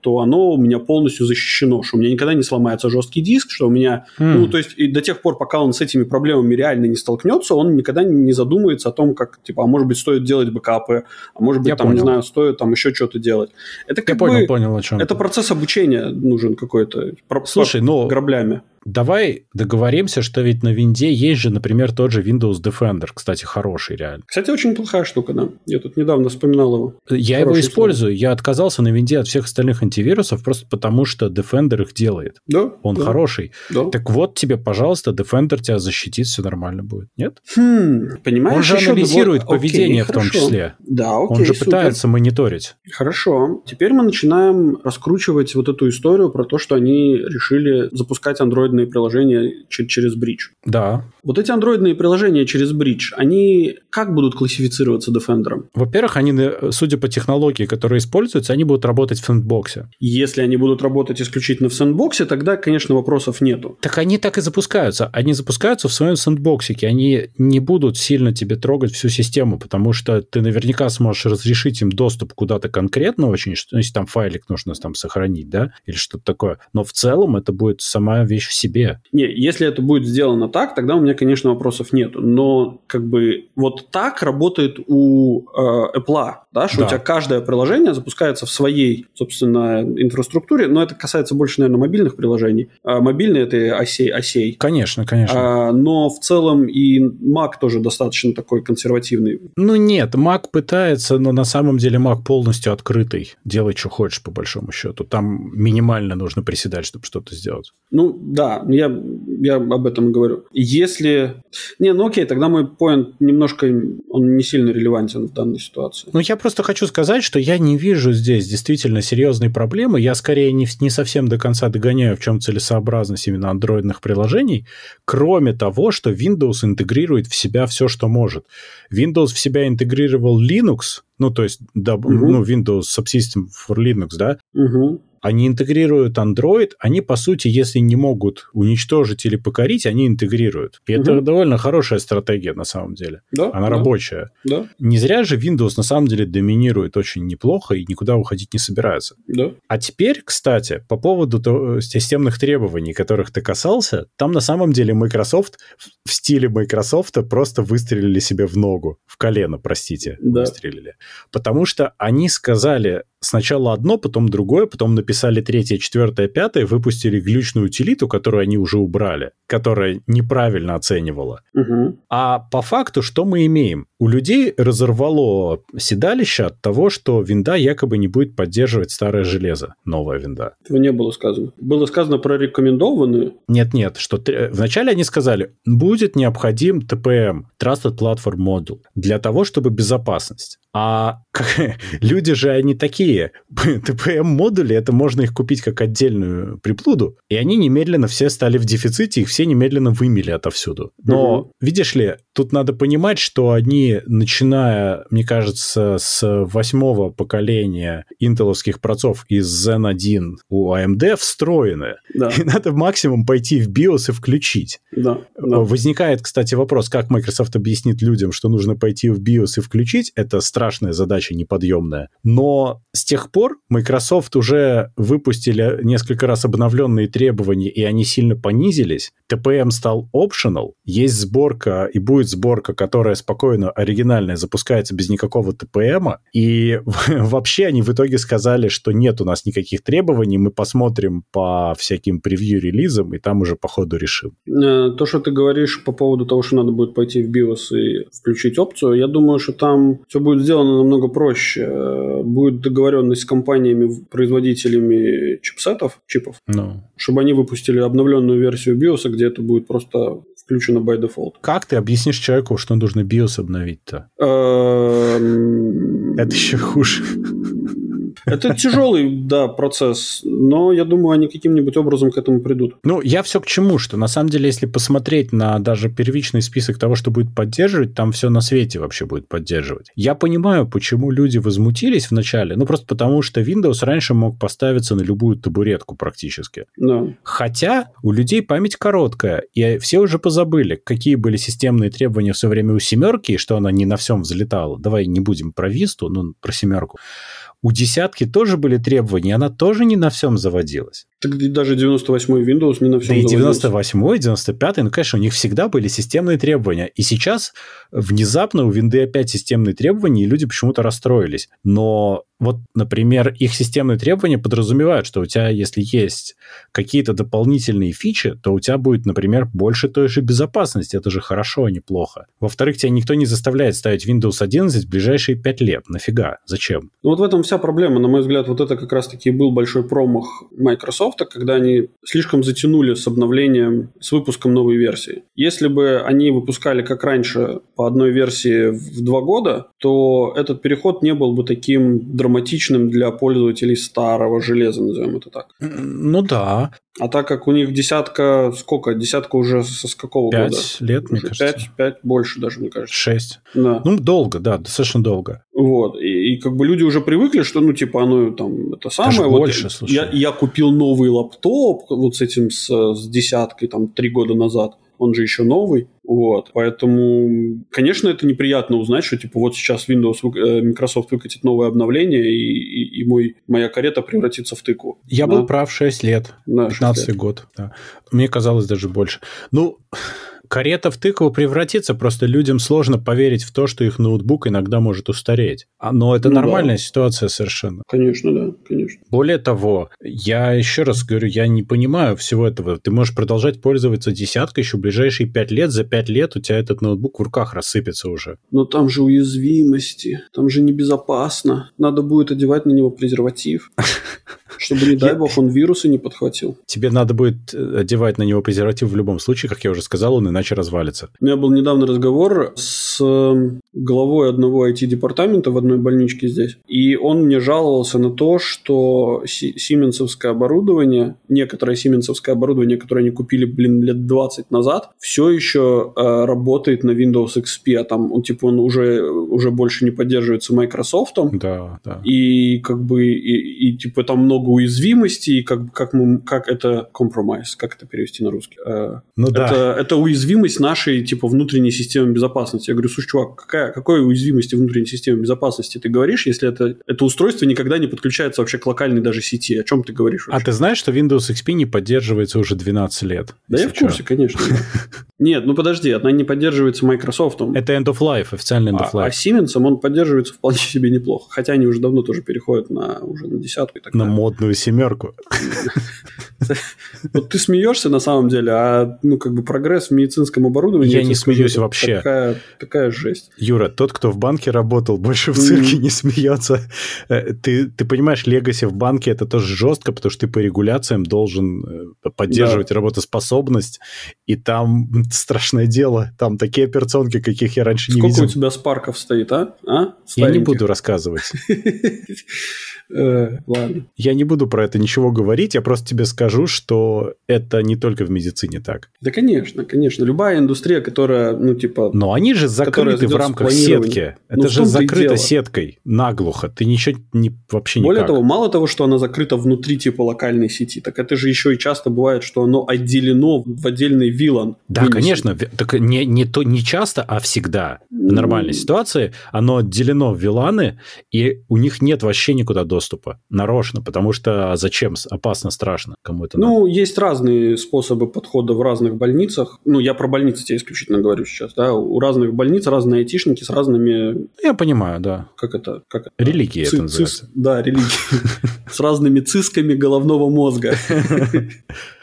A: то оно у меня полностью защищено, что у меня никогда не сломается жесткий диск, что у меня... Mm. Ну, то есть и до тех пор, пока он с этими проблемами реально не столкнется, он никогда не задумается о том, как, типа, а может быть, стоит делать бэкапы, а может быть, я там, понял. не знаю, стоит там еще что-то делать. Это как
B: я
A: бы...
B: понял, понял, о чем
A: Это процесс обучения нужен какой-то.
B: Слушай, ну...
A: Граблями.
B: Давай договоримся, что ведь на винде есть же, например, тот же Windows Defender, кстати, хороший реально.
A: Кстати, очень плохая штука, да. Я тут недавно вспоминал его.
B: Я Хороший его использую. Слово. Я отказался на винде от всех остальных антивирусов просто потому, что Defender их делает.
A: Да.
B: Он
A: да,
B: хороший.
A: Да.
B: Так вот тебе, пожалуйста, Defender тебя защитит, все нормально будет. Нет?
A: Хм, понимаешь?
B: Он же анализирует вот, поведение окей, в том хорошо. числе.
A: Да, окей,
B: Он же
A: супер.
B: пытается мониторить.
A: Хорошо. Теперь мы начинаем раскручивать вот эту историю про то, что они решили запускать андроидные приложения через бридж.
B: Да.
A: Вот эти андроидные приложения через бридж, они как будут классифицироваться Defender?
B: Во-первых, они, судя по технологии, которые используются, они будут работать в сэндбоксе.
A: Если они будут работать исключительно в сэндбоксе, тогда, конечно, вопросов нету.
B: Так они так и запускаются. Они запускаются в своем сэндбоксике. Они не будут сильно тебе трогать всю систему, потому что ты наверняка сможешь разрешить им доступ куда-то конкретно очень, если там файлик нужно там сохранить, да, или что-то такое. Но в целом это будет сама вещь в себе.
A: Не, если это будет сделано так, тогда у меня, конечно, вопросов нет. Но как бы вот так работает у э, Apple. Да, что да. у тебя каждое приложение запускается в своей, собственно, инфраструктуре, но это касается больше, наверное, мобильных приложений. А мобильные это осей, осей.
B: Конечно, конечно.
A: А, но в целом и Mac тоже достаточно такой консервативный.
B: Ну нет, Mac пытается, но на самом деле Mac полностью открытый. Делай, что хочешь, по большому счету. Там минимально нужно приседать, чтобы что-то сделать.
A: Ну да, я, я об этом говорю. Если... Не, ну окей, тогда мой поинт немножко, он не сильно релевантен в данной ситуации.
B: Ну я просто хочу сказать, что я не вижу здесь действительно серьезной проблемы. Я скорее не, не совсем до конца догоняю, в чем целесообразность именно андроидных приложений, кроме того, что Windows интегрирует в себя все, что может. Windows в себя интегрировал Linux, ну, то есть, да, угу. ну, Windows Subsystem for Linux, да,
A: угу
B: они интегрируют Android, они, по сути, если не могут уничтожить или покорить, они интегрируют. И угу. это довольно хорошая стратегия на самом деле.
A: Да,
B: Она
A: да.
B: рабочая.
A: Да.
B: Не зря же Windows на самом деле доминирует очень неплохо и никуда уходить не собирается.
A: Да.
B: А теперь, кстати, по поводу то, системных требований, которых ты касался, там на самом деле Microsoft в стиле Microsoft просто выстрелили себе в ногу, в колено, простите,
A: да.
B: выстрелили. Потому что они сказали сначала одно, потом другое, потом написали третье, четвертое, пятое, выпустили глючную утилиту, которую они уже убрали, которая неправильно оценивала.
A: Угу.
B: А по факту что мы имеем? У людей разорвало седалище от того, что винда якобы не будет поддерживать старое железо, новая винда.
A: Этого не было сказано. Было сказано про рекомендованную.
B: Нет-нет, что вначале они сказали, будет необходим TPM, Trusted Platform Module, для того, чтобы безопасность. А люди же они такие. TPM-модули, это можно их купить как отдельную приблуду, и они немедленно все стали в дефиците, их все немедленно вымели отовсюду. Но, угу. видишь ли, тут надо понимать, что они, начиная, мне кажется, с восьмого поколения интеловских процов из Zen 1 у AMD встроены.
A: Да.
B: И надо максимум пойти в BIOS и включить.
A: Да, да.
B: Возникает, кстати, вопрос, как Microsoft объяснит людям, что нужно пойти в BIOS и включить. Это страшная задача, неподъемная. Но с тех пор Microsoft уже выпустили несколько раз обновленные требования, и они сильно понизились. TPM стал optional. Есть сборка, и будет сборка, которая спокойно, оригинальная, запускается без никакого TPM. И вообще они в итоге сказали, что нет у нас никаких требований, мы посмотрим по всяким превью-релизам, и там уже по ходу решим.
A: Э, то, что ты говоришь по поводу того, что надо будет пойти в BIOS и включить опцию, я думаю, что там все будет сделано намного проще. Будет договоренность с компаниями, производителями чипсетов, чипов,
B: no. Ну.
A: чтобы они выпустили обновленную версию BIOS, где это будет просто включено by default.
B: Как ты объяснишь человеку, что нужно BIOS обновить-то?
A: Эм,
B: это еще хуже.
A: Это тяжелый, да, процесс, но я думаю, они каким-нибудь образом к этому придут.
B: Ну, я все к чему, что на самом деле, если посмотреть на даже первичный список того, что будет поддерживать, там все на свете вообще будет поддерживать. Я понимаю, почему люди возмутились вначале, ну просто потому, что Windows раньше мог поставиться на любую табуретку практически.
A: Да.
B: Хотя у людей память короткая, и все уже позабыли, какие были системные требования все время у семерки, и что она не на всем взлетала. Давай не будем про Висту, но про семерку у десятки тоже были требования, она тоже не на всем заводилась.
A: Так даже 98-й Windows не на всем
B: Да и 98-й, 95-й, ну, конечно, у них всегда были системные требования. И сейчас внезапно у винды опять системные требования, и люди почему-то расстроились. Но вот, например, их системные требования подразумевают, что у тебя, если есть какие-то дополнительные фичи, то у тебя будет, например, больше той же безопасности. Это же хорошо, а не плохо. Во-вторых, тебя никто не заставляет ставить Windows 11 в ближайшие 5 лет. Нафига? Зачем?
A: Ну вот в этом вся проблема. На мой взгляд, вот это как раз-таки был большой промах Microsoft, когда они слишком затянули с обновлением, с выпуском новой версии. Если бы они выпускали как раньше по одной версии в два года, то этот переход не был бы таким драматичным для пользователей старого железа, назовем это так.
B: Ну да.
A: А так как у них десятка, сколько? Десятка уже со с какого
B: пять
A: года?
B: Пять лет,
A: уже
B: мне кажется.
A: Пять, пять, больше даже, мне кажется.
B: Шесть.
A: Да.
B: Ну, долго, да, достаточно долго.
A: Вот. И, и как бы люди уже привыкли, что, ну, типа, оно там, это самое.
B: Даже
A: вот
B: больше, слушай.
A: Я, я купил новый лаптоп вот с этим, с, с десяткой, там, три года назад он же еще новый, вот, поэтому, конечно, это неприятно узнать, что, типа, вот сейчас Windows, э, Microsoft выкатит новое обновление, и, и, и мой, моя карета превратится в тыкву.
B: Я да? был прав 6 лет,
A: да,
B: 15 год, да. Мне казалось даже больше. Ну, карета в тыкву превратится, просто людям сложно поверить в то, что их ноутбук иногда может устареть. А, но это ну, нормальная да. ситуация совершенно.
A: Конечно, да, конечно.
B: Более того, я еще раз говорю, я не понимаю всего этого. Ты можешь продолжать пользоваться десяткой еще ближайшие пять лет. За пять лет у тебя этот ноутбук в руках рассыпется уже.
A: Но там же уязвимости, там же небезопасно. Надо будет одевать на него презерватив. Чтобы, не дай бог, он вирусы не подхватил.
B: Тебе надо будет э, одевать на него презерватив в любом случае, как я уже сказал, он иначе развалится.
A: У меня был недавно разговор с эм, главой одного IT-департамента в одной больничке здесь, и он мне жаловался на то, что сименсовское оборудование, некоторое сименсовское оборудование, которое они купили, блин, лет 20 назад, все еще э, работает на Windows XP, а там, он, типа, он уже, уже больше не поддерживается Microsoft.
B: Да, да.
A: И как бы, и, и типа, там много уязвимостей, как, как, мы, как это compromise, как это перевести на русский? Э, ну это, да. Это уязвимость нашей, типа, внутренней системы безопасности. Я говорю, слушай, чувак, какая, какой уязвимости внутренней системы безопасности ты говоришь, если это, это устройство никогда не подключается вообще к локальной даже сети? О чем ты говоришь
B: вообще? А ты знаешь, что Windows XP не поддерживается уже 12 лет?
A: Да я в курсе, конечно. Нет, ну подожди, она не поддерживается Microsoft.
B: Это End of Life, официальный End of а, Life. А
A: Siemens он поддерживается вполне себе неплохо. Хотя они уже давно тоже переходят на уже на десятку и так
B: На модную семерку.
A: Вот ты смеешься на самом деле, а ну как бы прогресс в медицинском оборудовании...
B: Я не смеюсь вообще.
A: Такая, такая жесть.
B: Юра, тот, кто в банке работал, больше в цирке не смеется. Э, ты, ты понимаешь, легаси в банке это тоже жестко, потому что ты по регуляциям должен э, поддерживать да. работоспособность, и там страшное дело. Там такие операционки, каких я раньше
A: Сколько
B: не видел.
A: Сколько у тебя спарков стоит, а? а?
B: Я не буду рассказывать.
A: Э, ладно.
B: Я не буду про это ничего говорить, я просто тебе скажу, что это не только в медицине так.
A: Да, конечно, конечно. Любая индустрия, которая, ну, типа...
B: Но они же закрыты в рамках сетки. Это ну, же закрыто сеткой наглухо. Ты ничего не вообще
A: Более того, мало того, что она закрыта внутри, типа, локальной сети, так это же еще и часто бывает, что оно отделено в отдельный вилан.
B: Да, конечно. Так не, не, то, не часто, а всегда. В нормальной ситуации оно отделено в виланы, и у них нет вообще никуда доступа доступа нарочно, потому что зачем? Опасно, страшно. Кому это
A: Ну, надо? есть разные способы подхода в разных больницах. Ну, я про больницы тебе исключительно говорю сейчас, да. У разных больниц разные айтишники с разными...
B: Я понимаю, да.
A: Как это? Как это?
B: Религия Ци- это называется.
A: Цис... Да, религия. С разными цисками головного мозга.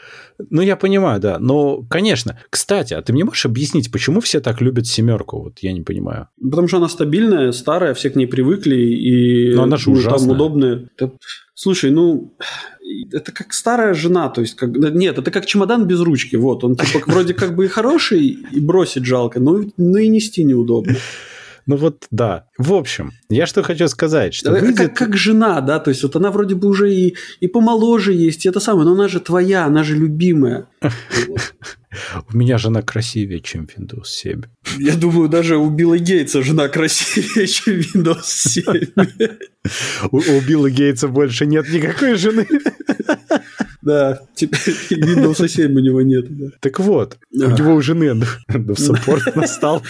B: Ну, я понимаю, да. Но, конечно. Кстати, а ты мне можешь объяснить, почему все так любят семерку? Вот я не понимаю.
A: Потому что она стабильная, старая, все к ней привыкли, и
B: Но она же
A: ну,
B: ужасная.
A: там удобная. Слушай, ну, это как старая жена, то есть, как, нет, это как чемодан без ручки, вот, он типа вроде как бы и хороший, и бросить жалко, но, но и нести неудобно.
B: Ну вот, да. В общем, я что хочу сказать, что
A: выйдет... как, как жена, да, то есть вот она вроде бы уже и, и помоложе есть, и это самое, но она же твоя, она же любимая.
B: У меня жена красивее, чем Windows 7.
A: Я думаю, даже у Билла Гейтса жена красивее, чем Windows 7.
B: У, у Билла Гейтса больше нет никакой жены.
A: Да, теперь Windows 7 у него нет. Да.
B: Так вот, у него у жены в саппорт настал.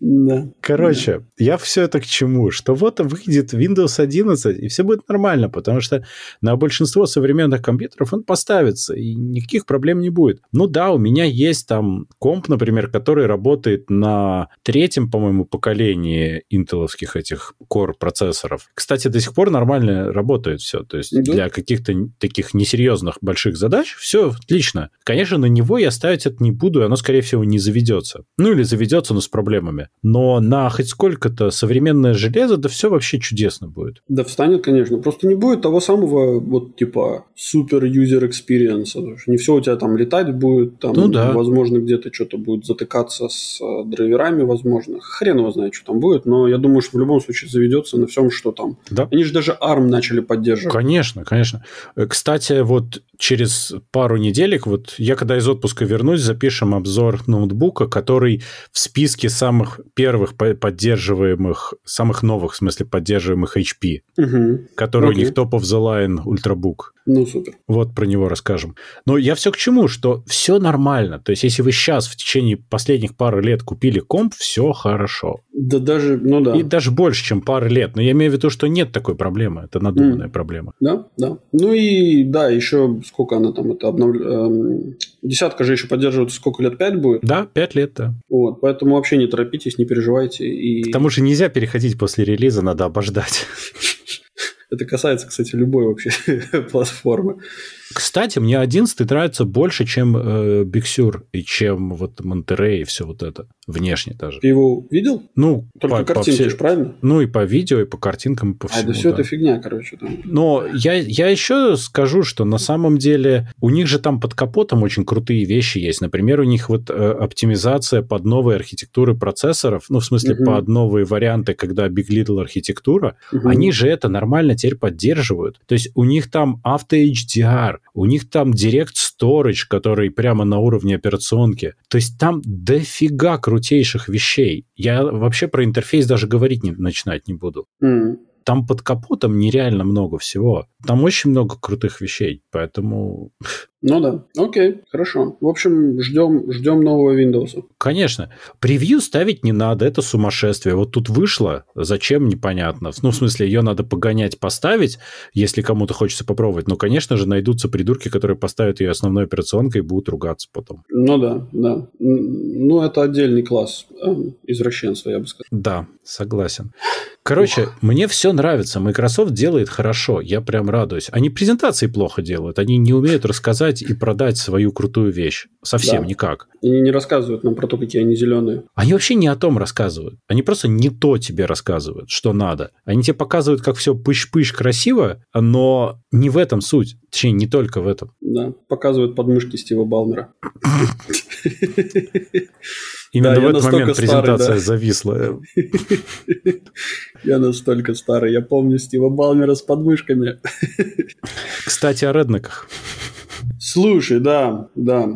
A: Да.
B: Короче, да. я все это к чему? Что вот выйдет Windows 11, и все будет нормально, потому что на большинство современных компьютеров он поставится, и никаких проблем не будет. Ну да, у меня есть там комп, например, который работает на третьем, по-моему, поколении интеловских этих core процессоров. Кстати, до сих пор нормально работает все. То есть да. для каких-то таких несерьезных больших задач все отлично. Конечно, на него я ставить это не буду, и оно, скорее всего, не заведется. Ну или заведется, но с проблемами. Но на хоть сколько-то современное железо, да все вообще чудесно будет.
A: Да встанет, конечно. Просто не будет того самого вот типа супер user experience. Не все у тебя там летать будет, там, ну, да. возможно, где-то что-то будет затыкаться с э, драйверами, возможно. Хрен его знает, что там будет, но я думаю, что в любом случае заведется на всем, что там.
B: Да.
A: Они же даже ARM начали поддерживать.
B: Конечно, конечно. Э, кстати, вот через пару неделек, вот я когда из отпуска вернусь, запишем обзор ноутбука, который в списке самых первых поддерживаемых, самых новых, в смысле, поддерживаемых HP,
A: угу.
B: который Окей. у них top of the line Ultrabook.
A: Ну, супер.
B: Вот про него расскажем. Но я все к чему, что все нормально. То есть, если вы сейчас в течение последних пары лет купили комп, все хорошо.
A: Да даже, ну да.
B: И даже больше, чем пары лет. Но я имею в виду, что нет такой проблемы. Это надуманная mm. проблема.
A: Да, да. Ну и да, еще сколько она там, это обнов... Десятка же еще поддерживается сколько лет? Пять будет?
B: Да, пять лет, да.
A: Вот, поэтому вообще не торопитесь, не переживайте. И...
B: К тому же нельзя переходить после релиза, надо обождать.
A: Это касается, кстати, любой вообще платформы.
B: Кстати, мне 11 нравится больше, чем э, Big Sur и чем вот Монтерей и все вот это. Внешне даже.
A: Ты его видел?
B: Ну,
A: Только по, картинки по все... правильно?
B: Ну, и по видео, и по картинкам, и по всему.
A: А, это все да. это фигня, короче. Там.
B: Но я, я еще скажу, что на самом деле у них же там под капотом очень крутые вещи есть. Например, у них вот э, оптимизация под новые архитектуры процессоров, ну, в смысле, угу. под новые варианты, когда Big Little архитектура, угу. они же это нормально теперь поддерживают. То есть у них там Auto HDR, у них там Direct Storage, который прямо на уровне операционки. То есть там дофига крутейших вещей. Я вообще про интерфейс даже говорить не, начинать не буду.
A: Mm.
B: Там под капотом нереально много всего. Там очень много крутых вещей, поэтому
A: ну да, окей, хорошо. В общем, ждем, ждем нового Windows.
B: Конечно. Превью ставить не надо, это сумасшествие. Вот тут вышло, зачем, непонятно. Ну, в смысле, ее надо погонять, поставить, если кому-то хочется попробовать. Но, конечно же, найдутся придурки, которые поставят ее основной операционкой и будут ругаться потом.
A: Ну да, да. Ну, это отдельный класс э, извращенства, я бы сказал.
B: Да, согласен. Короче, Ух. мне все нравится. Microsoft делает хорошо, я прям радуюсь. Они презентации плохо делают, они не умеют рассказать взять и продать свою крутую вещь. Совсем да. никак.
A: Они не рассказывают нам про то, какие они зеленые.
B: Они вообще не о том рассказывают. Они просто не то тебе рассказывают, что надо. Они тебе показывают, как все пыш-пыш красиво, но не в этом суть. Точнее, не только в этом.
A: Да, показывают подмышки Стива Балмера.
B: Именно да, в этот момент презентация старый, да. зависла.
A: Я настолько старый. Я помню Стива Балмера с подмышками.
B: Кстати, о реднеках.
A: Слушай, да, да.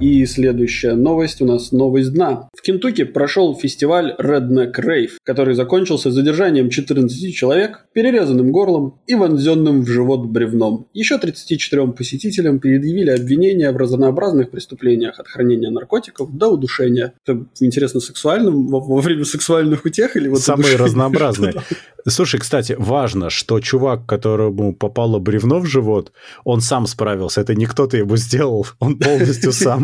A: И следующая новость у нас новость дна. В Кентукки прошел фестиваль Redneck Rave, который закончился задержанием 14 человек, перерезанным горлом и вонзенным в живот бревном. Еще 34 посетителям предъявили обвинения в разнообразных преступлениях от хранения наркотиков до удушения. Это интересно, сексуальным во, во время сексуальных утех или вот
B: Самые разнообразные. Слушай, кстати, важно, что чувак, которому попало бревно в живот, он сам справился. Это не кто-то ему сделал, он полностью сам.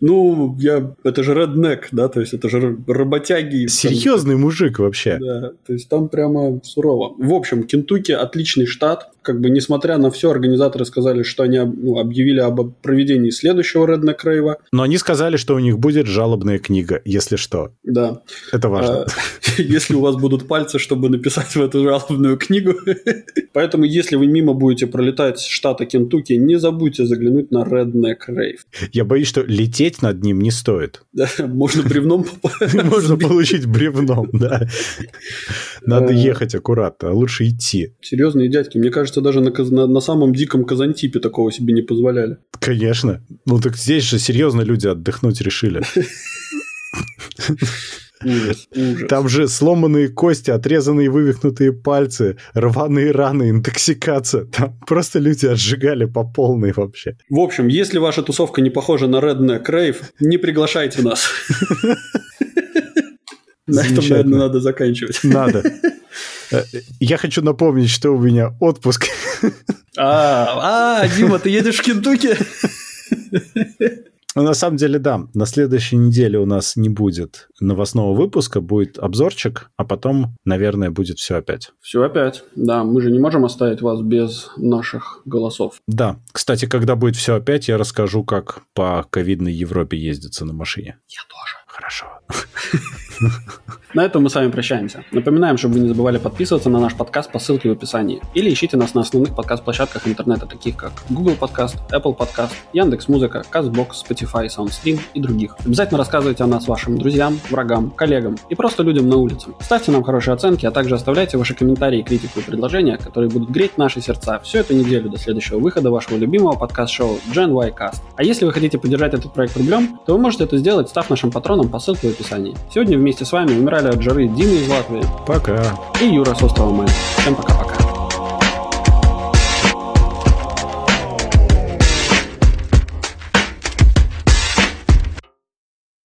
A: Ну, я, это же реднек, да, то есть это же работяги.
B: Серьезный там, мужик вообще.
A: Да, то есть там прямо сурово. В общем, Кентукки отличный штат, как бы несмотря на все, организаторы сказали, что они ну, объявили об проведении следующего Redneck Рейва.
B: Но они сказали, что у них будет жалобная книга, если что.
A: Да.
B: Это важно. А,
A: если у вас будут пальцы, чтобы написать в эту жалобную книгу. Поэтому, если вы мимо будете пролетать штата Кентукки, не забудьте заглянуть на Redneck Rave.
B: Я боюсь, что лететь над ним не стоит.
A: Да, можно бревном
B: Можно получить бревном, да. Надо ехать аккуратно, а лучше идти.
A: Серьезные дядьки, мне кажется, даже на самом диком Казантипе такого себе не позволяли.
B: Конечно. Ну так здесь же серьезно люди отдохнуть решили.
A: Ужас, ужас.
B: Там же сломанные кости, отрезанные вывихнутые пальцы, рваные раны, интоксикация. Там просто люди отжигали по полной вообще.
A: В общем, если ваша тусовка не похожа на Redneck Rave, не приглашайте нас. На этом, наверное, надо заканчивать.
B: Надо. Э, я хочу напомнить, что у меня отпуск.
A: А, а Дима, ты едешь в Кентукки?
B: Ну, на самом деле, да. На следующей неделе у нас не будет новостного выпуска, будет обзорчик, а потом, наверное, будет все опять.
A: Все опять. Да, мы же не можем оставить вас без наших голосов.
B: Да. Кстати, когда будет все опять, я расскажу, как по ковидной Европе ездится на машине.
A: Я тоже.
B: Хорошо.
A: На этом мы с вами прощаемся. Напоминаем, чтобы вы не забывали подписываться на наш подкаст по ссылке в описании. Или ищите нас на основных подкаст-площадках интернета, таких как Google Podcast, Apple Podcast, Яндекс.Музыка, Castbox, Spotify, SoundStream и других. Обязательно рассказывайте о нас вашим друзьям, врагам, коллегам и просто людям на улице. Ставьте нам хорошие оценки, а также оставляйте ваши комментарии, критику и предложения, которые будут греть наши сердца всю эту неделю до следующего выхода вашего любимого подкаст-шоу Gen Y Cast. А если вы хотите поддержать этот проект рублем, то вы можете это сделать, став нашим патроном по ссылке в описании. Сегодня вместе с вами умирали от жары Дина из Латвии.
B: Пока.
A: И Юра с острова Мальта. Всем пока-пока.